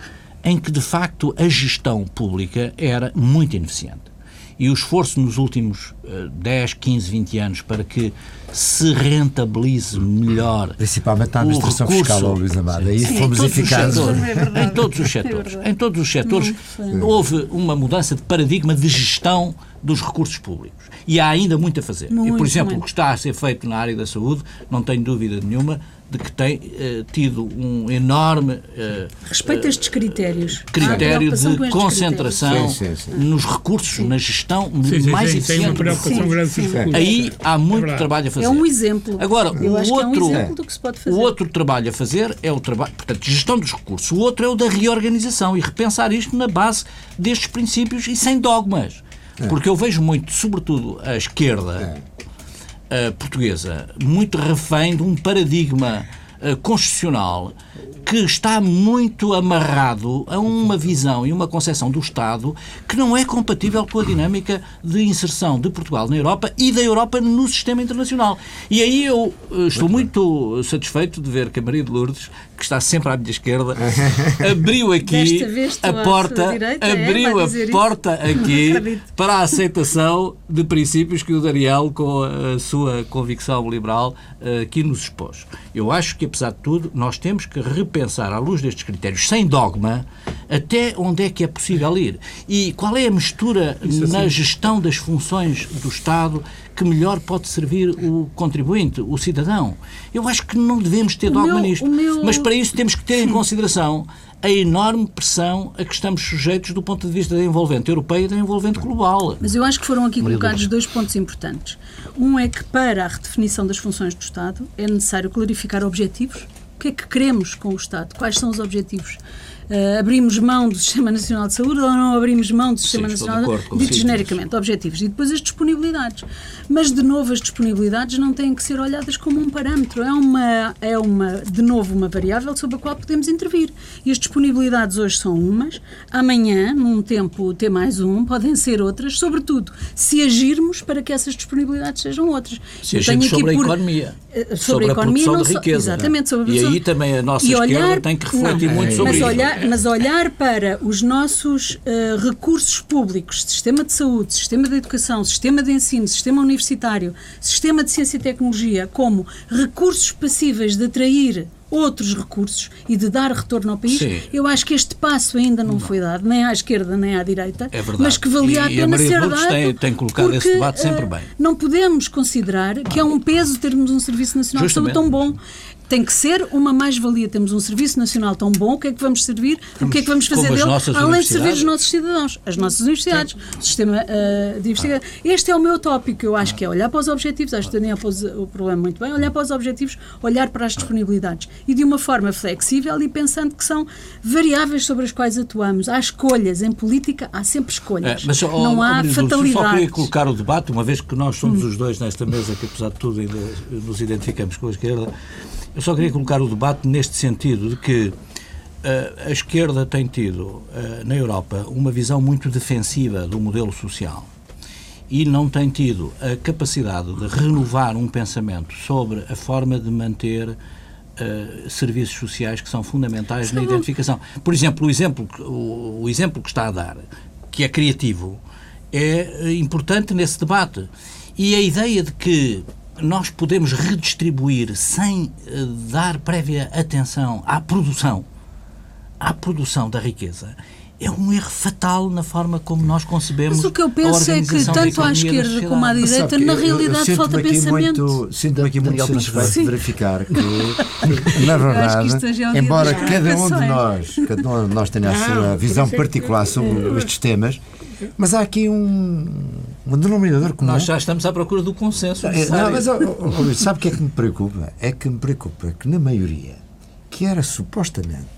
em que, de facto, a gestão pública era muito ineficiente. E o esforço nos últimos eh, 10, 15, 20 anos para que se rentabilize melhor Principalmente a o administração recurso. fiscal, Luís Amado. Aí Sim, fomos em todos os eficazes. setores. É verdade. Em todos os É setores. em todos os setores houve uma mudança de paradigma de gestão dos recursos públicos. E há ainda muito a fazer. e, Muito, por exemplo, muito. o que está a ser feito na área da saúde, não tenho dúvida nenhuma de que tem eh, tido um enorme eh, Respeito a estes critérios. Há critério preocupação de concentração Sim, sim, sim. nos recursos, na gestão Sim, sim, mais sim, tem uma eficiente. preocupação Sim, grande. Aí há muito verdade. trabalho a fazer. É um exemplo. Agora, Eu o acho que é um outro, exemplo do que se pode fazer. o outro trabalho a fazer é o trabalho, portanto, gestão dos recursos. O outro é o da reorganização e repensar isto na base destes princípios e sem dogmas. Porque eu vejo muito, sobretudo a esquerda eh, portuguesa, muito refém de um paradigma eh, constitucional que está muito amarrado a uma visão e uma concepção do Estado que não é compatível com a dinâmica de inserção de Portugal na Europa e da Europa no sistema internacional. E aí eu eh, estou muito satisfeito de ver que a Maria de Lourdes, que está sempre à minha esquerda, abriu aqui a porta, direita, é? abriu Vai a isso? porta aqui para a aceitação de princípios que o Daniel, com a sua convicção liberal, eh, aqui nos expôs. Eu acho que, apesar de tudo, nós temos que repensar, à luz destes critérios, sem dogma, até onde é que é possível ir. E qual é a mistura na gestão das funções do Estado que melhor pode servir o contribuinte, o cidadão. Eu acho que não devemos ter O dogma meu- nisto. meu- Mas para isso temos que ter em consideração a enorme pressão a que estamos sujeitos do ponto de vista da envolvente europeia e da envolvente global. Mas eu acho que foram aqui colocados dois pontos importantes. Um é que para a redefinição das funções do Estado é necessário clarificar objetivos. O que é que queremos com o Estado? Quais são os objetivos? Ah, abrimos mão do Sistema Nacional de Saúde ou não abrimos mão do Sistema de Nacional acordo dito consigo. genericamente, objetivos. E depois as disponibilidades. Mas, de novo, as disponibilidades não têm que ser olhadas como um parâmetro. É uma, é uma de novo, uma variável sobre a qual podemos intervir. E as disponibilidades hoje são umas, amanhã, num tempo T mais um, podem ser outras, sobretudo se agirmos para que essas disponibilidades sejam outras. Se a aqui sobre a por- economia, eh, sobre, a, economia, produção não de riqueza. Exatamente, sobre a E produção- aí também a nossa e esquerda olhar- tem que refletir não, muito sobre mas isso. olhar, mas olhar para os nossos eh, recursos públicos, sistema de saúde, sistema de educação, sistema de ensino, sistema universitário, sistema de ciência e tecnologia, como recursos passíveis de atrair outros recursos e de dar retorno ao país, Sim. eu acho que este passo ainda não, foi dado, nem à esquerda nem à direita, É mas que valia a E- a pena Maria ser Lourdes dado. tem- tem colocado esse porque, debate sempre eh, bem. Não podemos considerar que é um peso termos um Serviço Nacional de Saúde Justamente. tão bom. Tem que ser uma mais-valia. Temos um Serviço Nacional tão bom, o que é que vamos servir? O que é que vamos fazer dele? Além de servir os nossos cidadãos, as nossas universidades, o sistema eh, de investigação. Este é o meu tópico, eu acho que é olhar para os objetivos, acho que Daniel pôs o problema muito bem, olhar para os objetivos, olhar para as disponibilidades e de uma forma flexível e pensando que são variáveis sobre as quais atuamos. Há escolhas, em política há sempre É, escolhas. mas, ó, não há Lourdes, eu Só queria colocar o debate, uma vez que nós somos os dois nesta mesa, que apesar de tudo ainda nos identificamos com a esquerda, eu só queria colocar o debate neste sentido de que eh, a esquerda tem tido eh, na Europa uma visão muito defensiva do modelo social e não tem tido a capacidade de renovar um pensamento sobre a forma de manter eh, serviços sociais que são fundamentais na identificação. Por exemplo, o exemplo, que- o, o exemplo que está a dar, que é criativo, é eh, importante nesse debate. E a ideia de que nós podemos redistribuir sem eh, dar prévia atenção à produção, à produção da riqueza, é um erro fatal na forma como nós concebemos Mas o que eu penso é que tanto à esquerda como à direita, Sabe que na eu- eu realidade sinto-me falta pensamento. Sinto-me aqui muito satisfeito de verificar que, na que verdade, hoje é embora cada um de nós, cada um de nós tenha a sua visão que- particular sobre estes temas, mas há aqui um, um denominador comum. Nós já estamos à procura do consenso. É. Não, mas, ó, Luís, sabe o que é que me preocupa? É que me preocupa que, na maioria, que era supostamente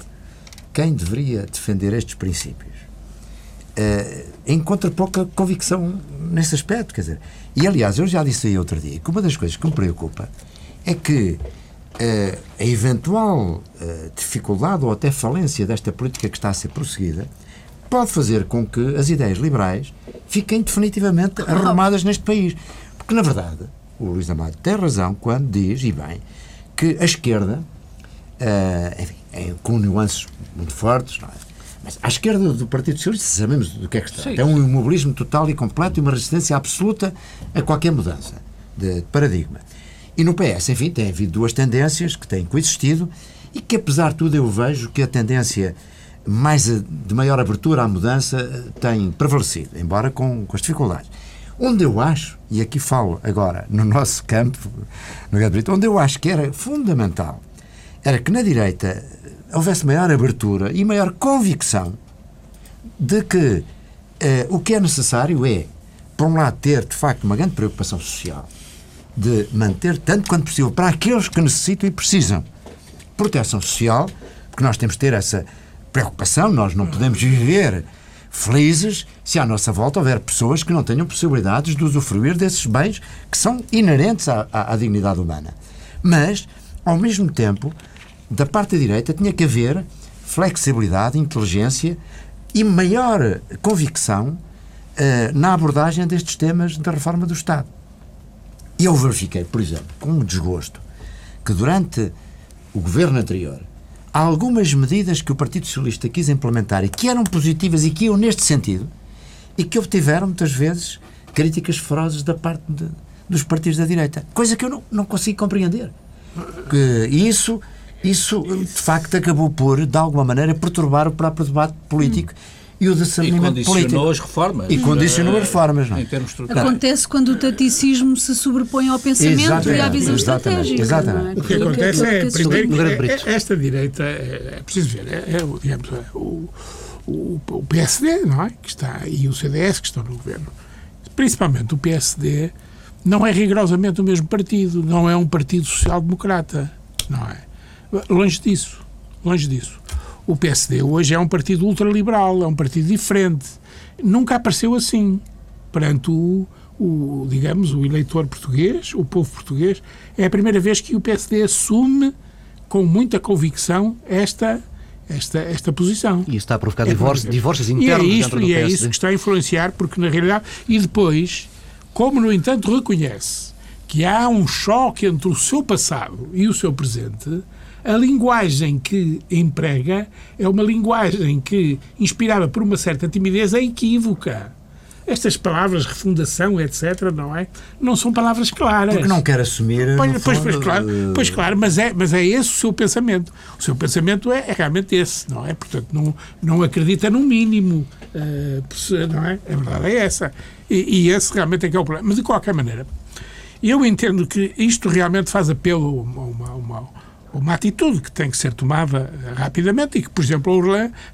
quem deveria defender estes princípios, uh, encontra pouca convicção nesse aspecto. Quer dizer, e aliás, eu já disse aí outro dia que uma das coisas que me preocupa é que uh, a eventual uh, dificuldade ou até falência desta política que está a ser prosseguida pode fazer com que as ideias liberais fiquem definitivamente arrumadas neste país. Porque, na verdade, o Luís Amado tem razão quando diz, e bem, que a esquerda, uh, enfim, é, com nuances muito fortes, é? mas à esquerda do Partido Socialista sabemos do que é que está. Tem um imobilismo total e completo e uma resistência absoluta a qualquer mudança de paradigma. E no PS, enfim, tem havido duas tendências que têm coexistido e que, apesar de tudo, eu vejo que a tendência mais de maior abertura à mudança eh, tem prevalecido, embora com, com as dificuldades. Onde eu acho, e aqui falo agora no nosso campo, no Gabriel, onde eu acho que era fundamental, era que na direita houvesse maior abertura e maior convicção de que eh, o que é necessário é, por um lado, ter de facto uma grande preocupação social, de manter tanto quanto possível para aqueles que necessitam e precisam proteção social, porque nós temos de ter essa preocupação, nós não podemos viver felizes se à nossa volta houver pessoas que não tenham possibilidades de usufruir desses bens que são inerentes à, à, à dignidade humana. Mas, ao mesmo tempo, da parte da direita tinha que haver flexibilidade, inteligência e maior convicção uh, na abordagem destes temas da reforma do Estado. E eu verifiquei, por exemplo, com um desgosto, que durante o governo anterior algumas medidas que o Partido Socialista quis implementar e que eram positivas e que iam neste sentido e que obtiveram muitas vezes críticas ferozes da parte de, dos partidos da direita. Coisa que eu não, não consigo compreender. Que isso, isso, de facto, acabou por, de alguma maneira, perturbar o próprio debate político. Hum e o discernimento e político. as reformas. E condicionou as reformas. Não? É? Em termos Acontece quando o taticismo se sobrepõe ao pensamento exatamente, e à visão exatamente, estratégica. Exatamente. É? O que acontece é, primeiro, é, esta direita, é, é preciso ver, é, é digamos, é, o, o, o PSD, não é? Que está, e o CDS que estão no governo. Principalmente o PSD não é rigorosamente o mesmo partido, não é um partido social-democrata, não é? Longe disso, longe disso. O PSD hoje é um partido ultraliberal, é um partido diferente. Nunca apareceu assim perante o, o, digamos, o eleitor português, o povo português. É a primeira vez que o PSD assume com muita convicção esta esta, esta posição. E isso está a provocar é, divórcios, divórcios internos e é isto, E é isso que está a influenciar, porque na realidade... E depois, como no entanto reconhece que há um choque entre o seu passado e o seu presente, a linguagem que emprega é uma linguagem que, inspirada por uma certa timidez, é equívoca. Estas palavras, refundação, etc., não é? Não são palavras claras. Porque não quer assumir. Pois, pois, pois, claro, pois claro, mas é, mas é esse o seu pensamento. O seu pensamento é, é realmente esse, não é? Portanto, não, não acredita no mínimo. Uh, não é? A verdade é essa. E, e, esse realmente é que é o problema. Mas, de qualquer maneira, eu entendo que isto realmente faz apelo a uma, uma, uma atitude que tem que ser tomada rapidamente e que, por exemplo,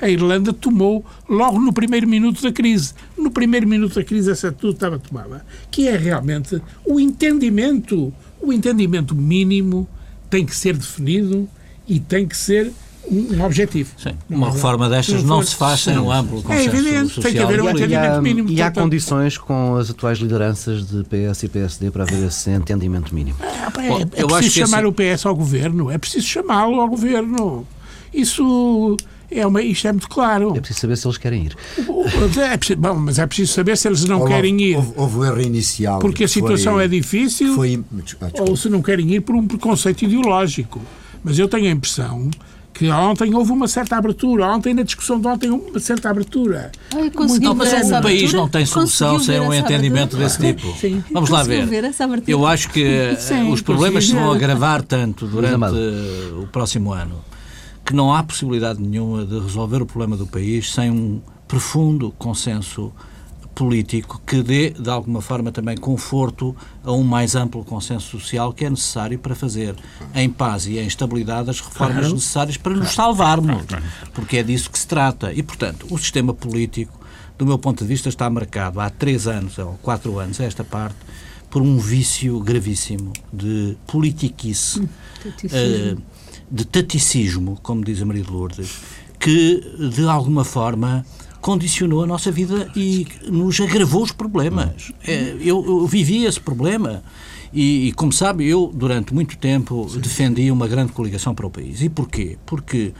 a Irlanda tomou logo no primeiro minuto da crise. No primeiro minuto da crise essa atitude estava tomada, que é realmente o entendimento, o entendimento mínimo tem que ser definido e tem que ser um objetivo. Sim. Uma é reforma destas não, se faz sem um amplo consenso É evidente, social. tem que haver um entendimento mínimo. E há condições com as atuais lideranças de PS e PSD para haver esse entendimento mínimo? É, é, é preciso chamar o PS ao governo, é preciso chamá-lo ao governo. Isso é uma, isto é muito claro. É preciso saber se eles querem ir. É preciso, bom, mas é preciso saber se eles não houve, querem ir. Houve, houve o erro inicial. Porque a situação foi, é difícil. Foi, ou se não querem ir por um preconceito ideológico. Mas eu tenho a impressão que ontem houve uma certa abertura, ontem na discussão de ontem houve uma certa abertura. Ai, Muito mas o país não tem solução sem um entendimento abertura? desse tipo. Sim. Vamos lá ver. ver Eu acho que Sim, os problemas se vão agravar tanto durante o próximo ano que não há possibilidade nenhuma de resolver o problema do país sem um profundo consenso político que dê, de alguma forma, também conforto a um mais amplo consenso social que é necessário para fazer, em paz e em estabilidade, as reformas claro. necessárias para nos salvarmos. Porque é disso que se trata. E, portanto, o sistema político, do meu ponto de vista, está marcado há três anos ou quatro anos, esta parte, por um vício gravíssimo de politiquice, uh, de taticismo, como diz a Maria de Lourdes, que, de alguma forma, condicionou a nossa vida e nos agravou os problemas. É, eu, eu vivi esse problema. E, e, como sabe, eu, durante muito tempo, Sim. defendi uma grande coligação para o país. E porquê? Porque,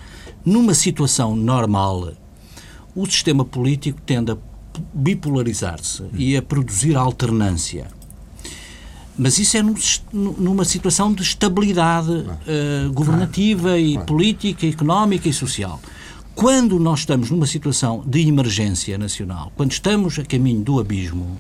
numa situação normal, o sistema político tende a bipolarizar-se e a produzir alternância. Mas isso é num, numa situação de estabilidade uh, governativa e política, económica e social. Quando nós estamos numa situação de emergência nacional, quando estamos a caminho do abismo,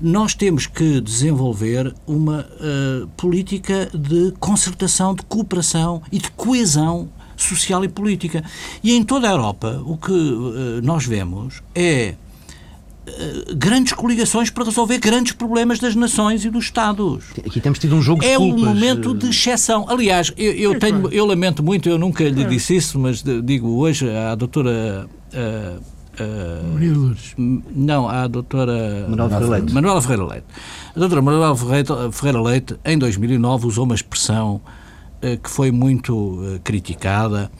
nós temos que desenvolver uma uh, política de concertação, de cooperação e de coesão social e política. E em toda a Europa, o que uh, nós vemos é grandes coligações para resolver grandes problemas das nações e dos Estados. Aqui temos tido um jogo de É culpas. um momento de exceção. Aliás, eu, eu, tenho, eu lamento muito, eu nunca lhe disse isso, mas digo hoje à doutora Uh, Lourdes. Não, a doutora Manuela Ferreira Leite. Manuela Ferreira Leite. A doutora Manuela Ferreira Leite, em 2009, usou uma expressão uh, que foi muito uh, criticada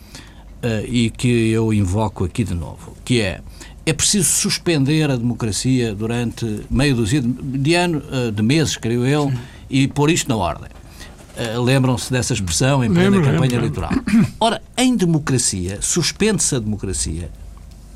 e que eu invoco aqui de novo, que é é preciso suspender a democracia durante meio dúzia de, de, ano, de meses, creio eu, e pôr isto na ordem. Uh, Lembram-se dessa expressão em plena campanha lembro. eleitoral. Ora, em democracia, suspende-se a democracia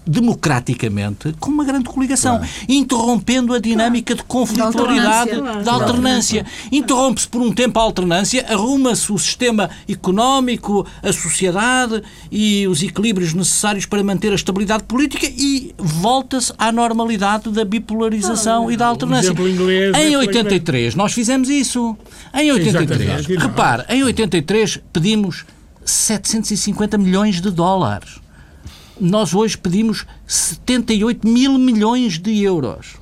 democraticamente com uma grande coligação, claro. interrompendo a dinâmica claro. de conflitualidade, da alternância. alternância. Interrompe-se por um tempo a alternância, arruma-se o sistema económico, a sociedade e os equilíbrios necessários para manter a estabilidade política e volta-se à normalidade da bipolarização e da alternância. em 83 nós fizemos isso. Em 83, repare, em 83 pedimos 750 milhões de dólares nós hoje pedimos 78 mil milhões de euros.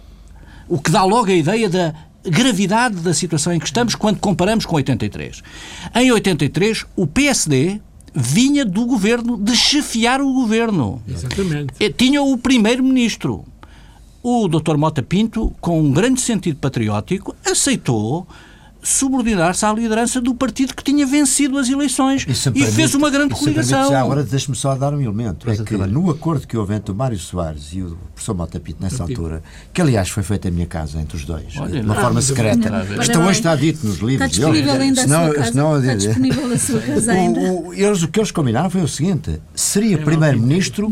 O que dá logo a ideia da gravidade da situação em que estamos quando comparamos com 83. Em 83, o PSD vinha do governo, de chefiar o governo. Exatamente. Tinha o primeiro-ministro. O Dr. Mota Pinto, com um grande sentido patriótico, aceitou subordinar-se à liderança do partido que tinha vencido as eleições e, e fez uma grande coligação. Já agora deixe-me só dar um elemento. É que no acordo que houve entre o Mário Soares e o professor Mota Pinto nessa altura, que aliás foi feito em minha casa entre os dois, Olha, de uma não, forma secreta. Isto hoje está dito nos livros. Está disponível ainda senão, a sua casa? Senão, está disponível a sua casa ainda? O, o, eles, o que eles combinaram foi o seguinte, seria primeiro-ministro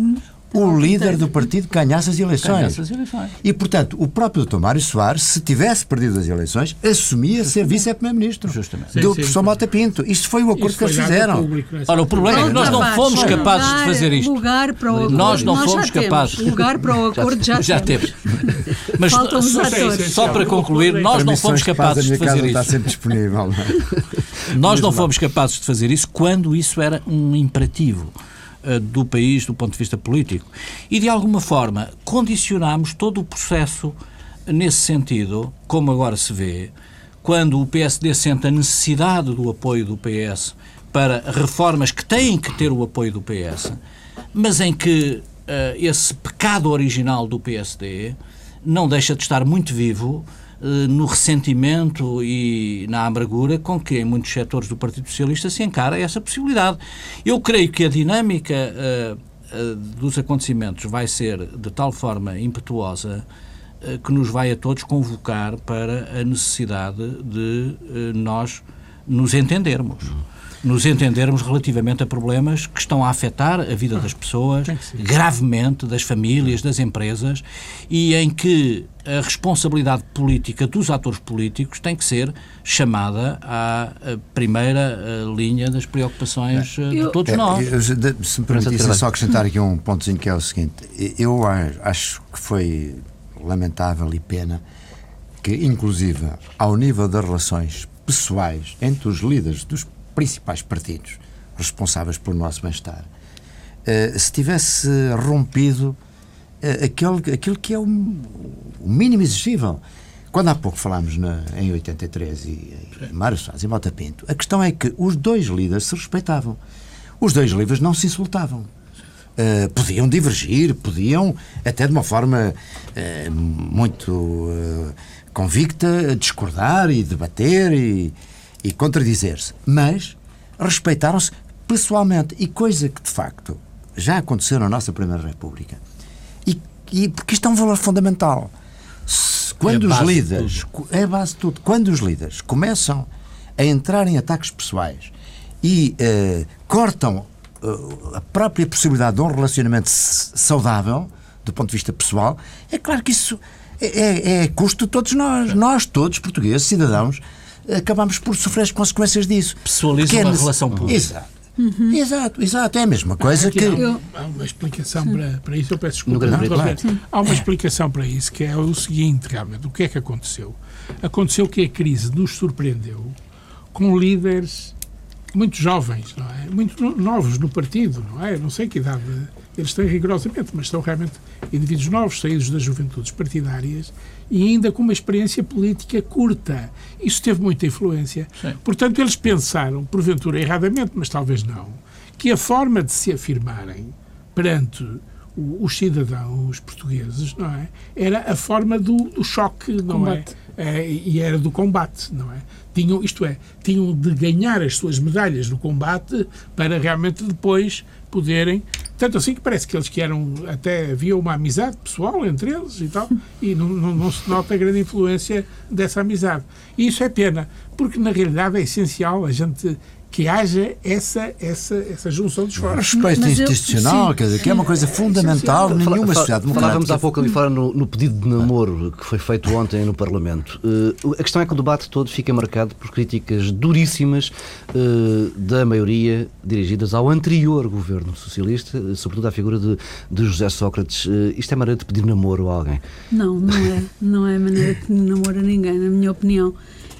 o líder do partido ganhasse as eleições. Ganhasse as eleições. E, portanto, o próprio Dr. Mário Soares, se tivesse perdido as eleições, assumia ser vice-primeiro-ministro do professor Mota Pinto. Isto foi o acordo que eles fizeram. Público, Ora, o problema é que nós não fomos capazes de fazer isto. Lugar para o acordo. Nós não nós fomos capazes. Lugar para o acordo já, já temos. Mas só, só para concluir, nós não fomos capazes de fazer isso. Está sempre disponível. Nós não fomos capazes de fazer isso quando isso era um imperativo. Eh, do país do ponto de vista político. E, de alguma forma, condicionámos todo o processo nesse sentido, como agora se vê, quando o PSD sente a necessidade do apoio do PS para reformas que têm que ter o apoio do PS, mas em que uh, esse pecado original do PSD não deixa de estar muito vivo no ressentimento e na amargura com que em muitos setores do Partido Socialista se encara essa possibilidade. Eu creio que a dinâmica uh, uh, dos acontecimentos vai ser de tal forma impetuosa uh, que nos vai a todos convocar para a necessidade de nós nos entendermos nos entendermos relativamente a problemas que estão a afetar a vida das pessoas, gravemente, das famílias, das empresas, e em que a responsabilidade política dos atores políticos tem que ser chamada à primeira linha das preocupações eu, de todos nós. Eu, se me permitissem só acrescentar aqui um pontozinho que é o seguinte, eu acho que foi lamentável e pena que, inclusive, ao nível das relações pessoais entre os líderes dos principais partidos responsáveis pelo nosso bem-estar, uh, se tivesse rompido uh, aquele, aquilo que é o, o, mínimo exigível. Quando há pouco falámos na, em 83 e em Mário Soares e Mota Pinto, a questão é que os dois líderes se respeitavam. Os dois líderes não se insultavam. Uh, podiam divergir, podiam, até de uma forma muito convicta, discordar e debater e, e contradizer-se, mas respeitaram-se pessoalmente. E coisa que, de facto, já aconteceu na nossa Primeira República, E, e porque isto é um valor fundamental. Quando é os líderes. É a base de tudo. Quando os líderes começam a entrar em ataques pessoais e uh, cortam uh, a própria possibilidade de um relacionamento saudável, do ponto de vista pessoal, é claro que isso é, é, é custo de todos nós. Nós, todos, portugueses, cidadãos, acabamos por sofrer as consequências disso. Pessoaliza uma relação pública. Exato. Uhum. Exato, exato, é a mesma coisa que. Há, há uma explicação para, para isso, eu peço desculpa. Não, claro. Há uma explicação para isso, que é o seguinte, realmente, o que é que aconteceu? Aconteceu que a crise nos surpreendeu com líderes muito jovens, não é? Muito novos no partido, não é? Não sei que idade eles têm rigorosamente, mas são realmente indivíduos novos, saídos das juventudes partidárias e ainda com uma experiência política curta. Isso teve muita influência. Sim. Portanto, eles pensaram, porventura erradamente, mas talvez não, que a forma de se afirmarem perante os cidadãos portugueses, não é? Era a forma do, do choque, não combate. é? é? E era do combate, não é? Tinham, isto é, tinham de ganhar as suas medalhas no combate para realmente depois poderem. Tanto assim que parece que eles que eram. Até havia uma amizade pessoal entre eles e tal, e não, não, não se nota a grande influência dessa amizade. E isso é pena, porque na realidade é essencial a gente que haja essa, essa, essa junção dos esforços. Respeito institucional, eu, quer dizer, que é uma coisa fundamental em nenhuma fala, sociedade democrática. Falávamos há pouco ali fora no, no, pedido de namoro que foi feito ontem no Parlamento. Uh, a questão é que o debate todo fica marcado por críticas duríssimas uh, da maioria dirigidas ao anterior governo socialista, uh, sobretudo à figura de, de José Sócrates. isto é maneira de pedir namoro a alguém? Não, não é. Não é maneira de pedir namoro a ninguém, na minha opinião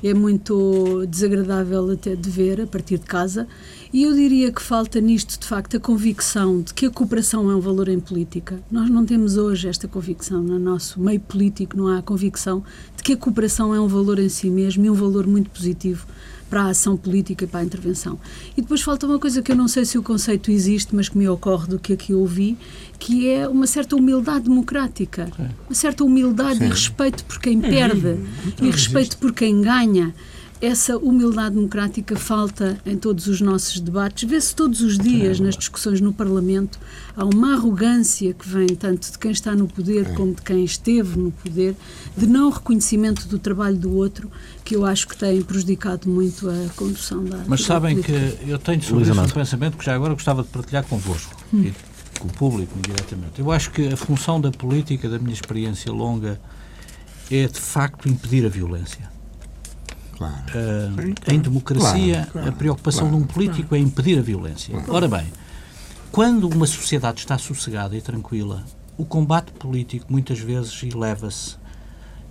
é muito desagradável até de ver a partir de casa. E eu diria que falta nisto, de facto, a convicção de que a cooperação é um valor em política. Nós não temos hoje esta convicção no nosso meio político, não há a convicção de que a cooperação é um valor em si mesmo e um valor muito positivo para a ação política e para a intervenção. E depois falta uma coisa que eu não sei se o conceito existe, mas que me ocorre do que aqui ouvi, que é uma certa humildade democrática. Uma certa humildade Sim. e respeito por quem perde e respeito por quem ganha essa humildade democrática falta em todos os nossos debates. Vê-se todos os dias nas discussões no Parlamento. Há uma arrogância que vem tanto de quem está no poder como de quem esteve no poder, de não reconhecimento do trabalho do outro, que eu acho que tem prejudicado muito a condução da. Mas sabem que eu tenho sobre isso um pensamento que já agora gostava de partilhar convosco. Hum. E com o público, diretamente. Eu acho que a função da política, da minha experiência longa, é de facto impedir a violência. Claro. Uh, em democracia, claro, a preocupação de um político é impedir a violência. Ora bem, quando uma sociedade está sossegada e tranquila, o combate político muitas vezes eleva-se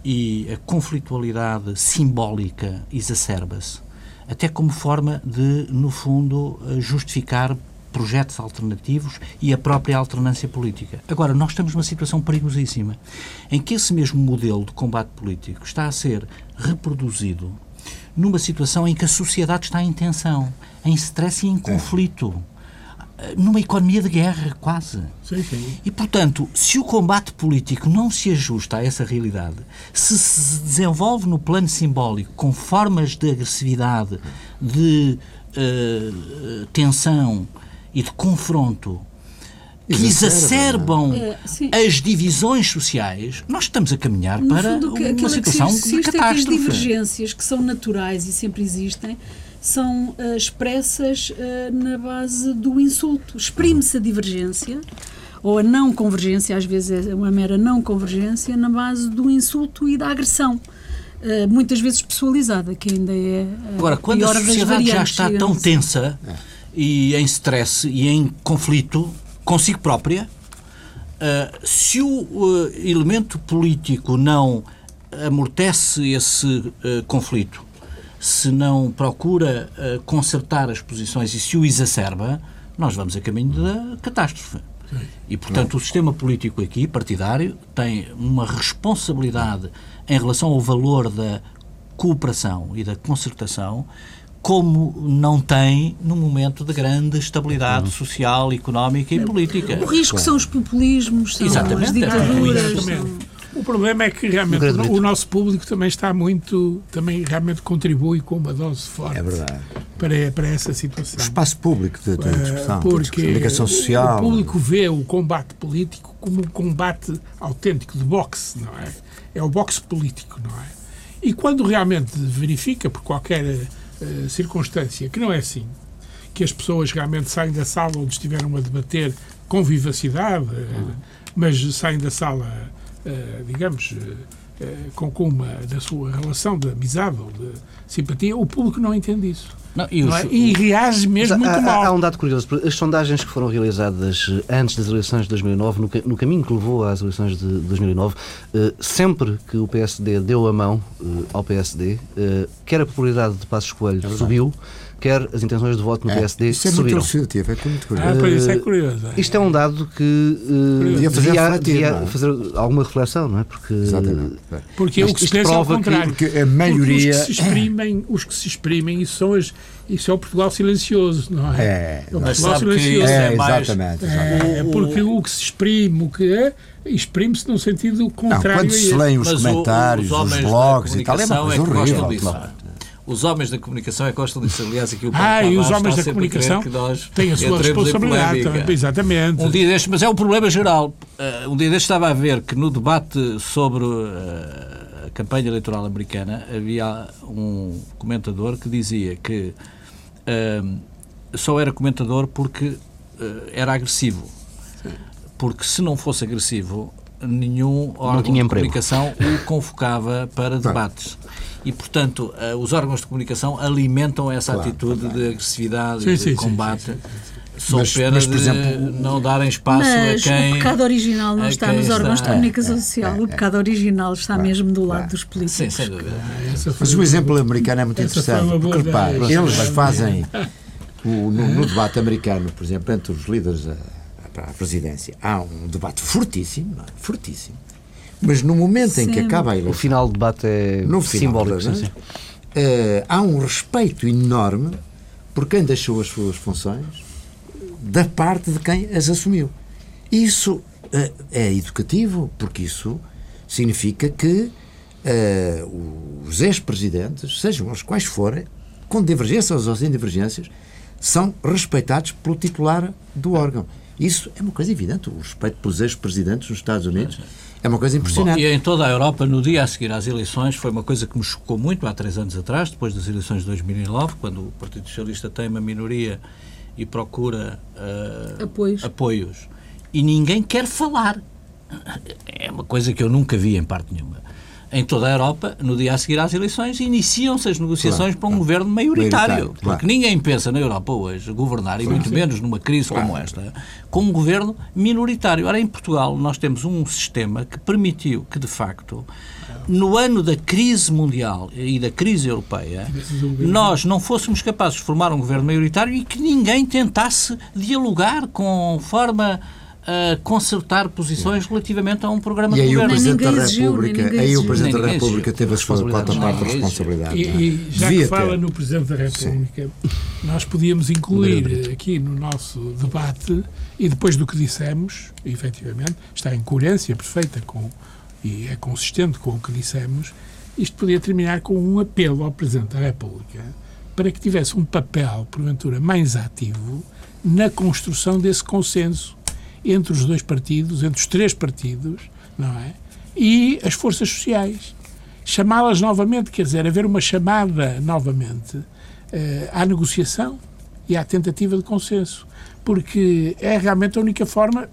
e a conflitualidade simbólica exacerba-se, até como forma de, no fundo, justificar projetos alternativos e a própria alternância política. Agora, nós estamos numa situação perigosíssima, em que esse mesmo modelo de combate político está a ser reproduzido numa situação em que a sociedade está em tensão, em stress e em conflito. Numa economia de guerra, quase. Sim, sim. E, portanto, se o combate político não se ajusta a essa realidade, se se desenvolve no plano simbólico com formas de agressividade, de uh, tensão e de confronto que exacerbam é, as divisões sociais, nós estamos a caminhar no para fundo, uma situação que de catástrofe. É que as divergências que são naturais e sempre existem são uh, expressas uh, na base do insulto. Exprime-se a divergência ou a não convergência, às vezes é uma mera não convergência, na base do insulto e da agressão. Uh, muitas vezes pessoalizada, que ainda é. Agora, quando a sociedade já está tão assim. tensa é. e em stress e em conflito, consigo própria, uh, se o uh, elemento político não amortece esse uh, conflito, se não procura consertar as posições e se o exacerba, nós vamos a caminho da catástrofe. E, portanto, o sistema político aqui, partidário, tem uma responsabilidade em relação ao valor da cooperação e da concertação como não tem no momento de grande estabilidade social, económica e política. O risco são os populismos, são Exatamente, as ditaduras. É, o problema é que realmente o, o nosso público também está muito, também realmente contribui com uma dose forte é verdade. Para, para essa situação. O espaço público de, de discussão, Porque de comunicação social. O público vê o combate político como um combate autêntico de boxe, não é? É o boxe político, não é? E quando realmente verifica, por qualquer uh, circunstância, que não é assim, que as pessoas realmente saem da sala onde estiveram a debater com vivacidade, uh, mas saem da sala, uh, digamos, com, com uma da sua relação de amizade ou de simpatia, o público não entende isso. Não, e, não é? e, reage mesmo muito há, mal. Há um dado curioso. As sondagens que foram realizadas eh, antes das eleições de 2009, no, no caminho que levou às eleições de 2009, eh, sempre que o PSD deu a mão eh, ao PSD, quer a popularidade de Passos Coelho é subiu, quer as intenções de voto no é, PSD isso é subiram. Muito é muito curioso. Ah, pois isso é curioso. É. Isto é um dado que uh, devia, fazer, devia é? fazer alguma reflexão, não é? Porque, Exatamente. Porque o que se pensa é ao contrário. Que, porque a maioria... Porque os que se exprimem, os que se exprimem isso, são as, isso é o Portugal silencioso, não é? É, é o Portugal silencioso. É, exatamente. É, porque o que se exprime, o que é, exprime-se num sentido contrário não, quando se leem os comentários, os, os blogs e tal, é uma coisa horrível os homens da comunicação é que gostam disso. Aliás, aqui o Ah, e os homens da comunicação têm a sua responsabilidade também, exatamente. Um dia deste, mas é um problema geral. Uh, um dia deste estava a ver que no debate sobre uh, a campanha eleitoral americana havia um comentador que dizia que uh, só era comentador porque era agressivo. Porque se não fosse agressivo, nenhum órgão de comunicação o convocava para debates e, portanto, uh, os órgãos de comunicação alimentam essa claro, atitude claro. de agressividade e de combate. Sim, sim, Sou mas, pena mas, por exemplo, não darem espaço mas a quem. O pecado original não está nos órgãos está, de comunicação é, social. É, o pecado original está mesmo do lado dos políticos. Sim, sem dúvida. Mas o exemplo americano é muito interessante. Porque, repare, eles fazem. O, no, no, debate americano, por exemplo, entre os líderes para a presidência, há um debate fortíssimo, é? fortíssimo, mas no momento sim. em que acaba a eleição. O final do debate é no simbólico. Final, sim, sim. Uh, há um respeito enorme por quem deixou as suas funções da parte de quem as assumiu. Isso uh, é educativo, porque isso significa que uh, os ex-presidentes, sejam os quais forem, com divergências ou sem divergências, são respeitados pelo titular do órgão. Isso é uma coisa evidente. O respeito pelos ex-presidentes nos Estados Unidos é uma coisa impressionante. Bom, e em toda a Europa, no dia a seguir às eleições, foi uma coisa que me chocou muito há três anos atrás, depois das eleições de 2009, quando o Partido Socialista tem uma minoria e procura uh, apoios. apoios. E ninguém quer falar. É uma coisa que eu nunca vi em parte nenhuma em toda a Europa, no dia a seguir às eleições, iniciam-se as negociações claro, para um claro. governo maioritário. maioritário porque claro. ninguém pensa na Europa hoje governar, e muito menos numa crise como esta, com um governo minoritário. Ora, em Portugal, nós temos um sistema que permitiu que, de facto, no ano da crise mundial e da crise europeia, nós não fôssemos capazes de formar um governo maioritário e que ninguém tentasse dialogar com forma a consertar posições relativamente a um programa e de governo. E aí o Presidente da República, aí o Presidente da República teve a sua quarta parte da responsabilidade. E, e já Devia que fala ter. no Presidente da República, Sim. nós podíamos incluir aqui no nosso debate, e depois do que dissemos, efetivamente, está em coerência perfeita com, e é consistente com o que dissemos, isto podia terminar com um apelo ao Presidente da República para que tivesse um papel, porventura, mais ativo na construção desse consenso entre os dois partidos, entre os três partidos, não é? E as forças sociais. Chamá-las novamente, quer dizer, haver uma chamada novamente uh, à negociação e à tentativa de consenso. Porque é realmente a única forma,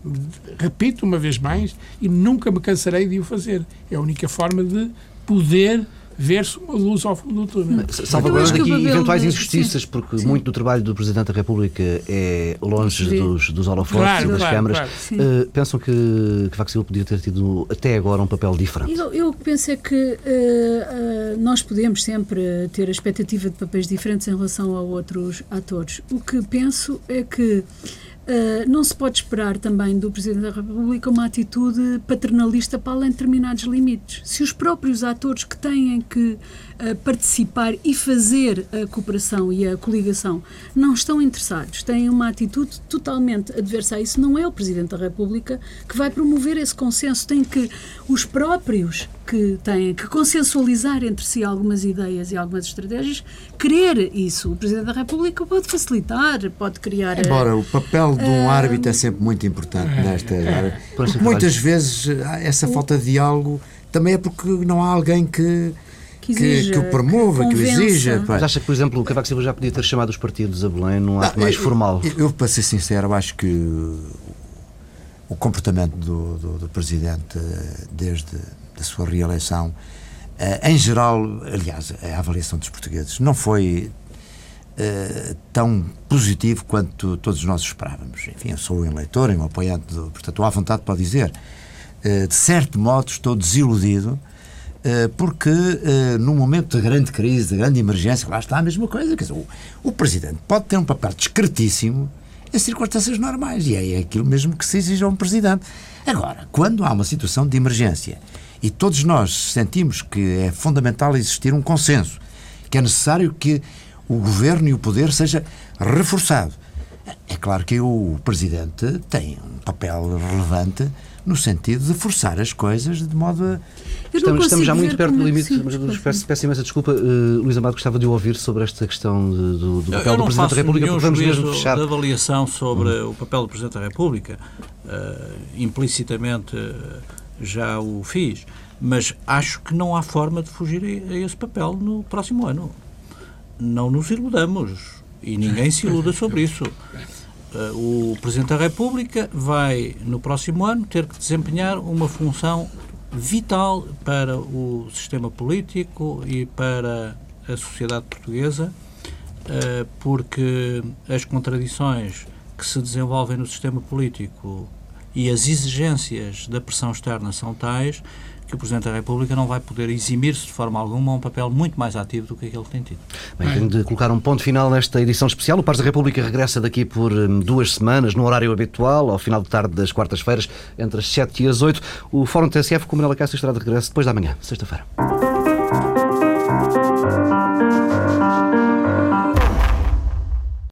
repito uma vez mais, e nunca me cansarei de o fazer, é a única forma de poder ver-se uma luz ao fundo do túnel. Salvaguardando aqui eventuais injustiças, porque sim. muito do trabalho do Presidente da República é longe dos, dos holofotes claro, e das claro, câmaras. Claro, uh, pensam que, que Vaxil podia ter tido até agora um papel diferente? Eu, eu penso é que uh, uh, nós podemos sempre ter a expectativa de papéis diferentes em relação a outros atores. O que penso é que Uh, não se pode esperar também do Presidente da República uma atitude paternalista para além de determinados limites. Se os próprios atores que têm que participar e fazer a cooperação e a coligação não estão interessados, têm uma atitude totalmente adversa a isso, não é o Presidente da República que vai promover esse consenso. Tem que os próprios que têm que consensualizar entre si algumas ideias e algumas estratégias, querer isso. O Presidente da República pode facilitar, pode criar. Embora o papel de um árbitro é sempre muito importante nesta área. Porque muitas vezes essa falta de diálogo também é porque não há alguém que que, exija, que, que, o promova, que, que o exija. Mas acha que, por exemplo, o Cavaco Silva já podia ter chamado os partidos a Belém num ato ah, mais eu, formal? Eu, eu, para ser sincero, acho que o comportamento do, do, do Presidente desde a sua reeleição, eh, em geral, aliás, a avaliação dos portugueses não foi Uh, tão positivo quanto todos nós esperávamos. Enfim, eu sou um eleitor, um apoiante, do, portanto, estou à vontade para dizer. Uh, de certo modo, estou desiludido uh, porque, num momento de grande crise, de grande emergência, lá está a mesma coisa. Quer dizer, o, o Presidente pode ter um papel discretíssimo em circunstâncias normais e é aquilo mesmo que se exige a um Presidente. Agora, quando há uma situação de emergência e todos nós sentimos que é fundamental existir um consenso, que é necessário que o governo e o poder seja reforçado. É claro que o Presidente tem um papel relevante no sentido de forçar as coisas de modo a. Estamos, estamos, já muito perto do limite, sim, mas peço, peço imensa desculpa. Uh, Luís Amado gostava de ouvir sobre esta questão de, do, do, papel do Presidente da República, porque vamos mesmo fechar. de avaliação sobre hum. o papel do Presidente da República. Uh, implicitamente uh, já o fiz, mas acho que não há forma de fugir a, a esse papel no próximo ano. Não nos iludamos e ninguém se iluda sobre isso. Uh, o Presidente da República vai, no próximo ano, ter que desempenhar uma função vital para o sistema político e para a sociedade portuguesa, uh, porque as contradições que se desenvolvem no sistema político e as exigências da pressão externa são tais que o Presidente da República não vai poder eximir-se de forma alguma a um papel muito mais ativo do que aquele que tem tido. Bem, tenho de colocar um ponto final nesta edição especial. O Pares da República regressa daqui por hum, duas semanas, no horário habitual, ao final de tarde das quartas-feiras, entre as 7 e as 8. O Fórum TSF com Manela Cássio estará de regresso depois da manhã, sexta-feira.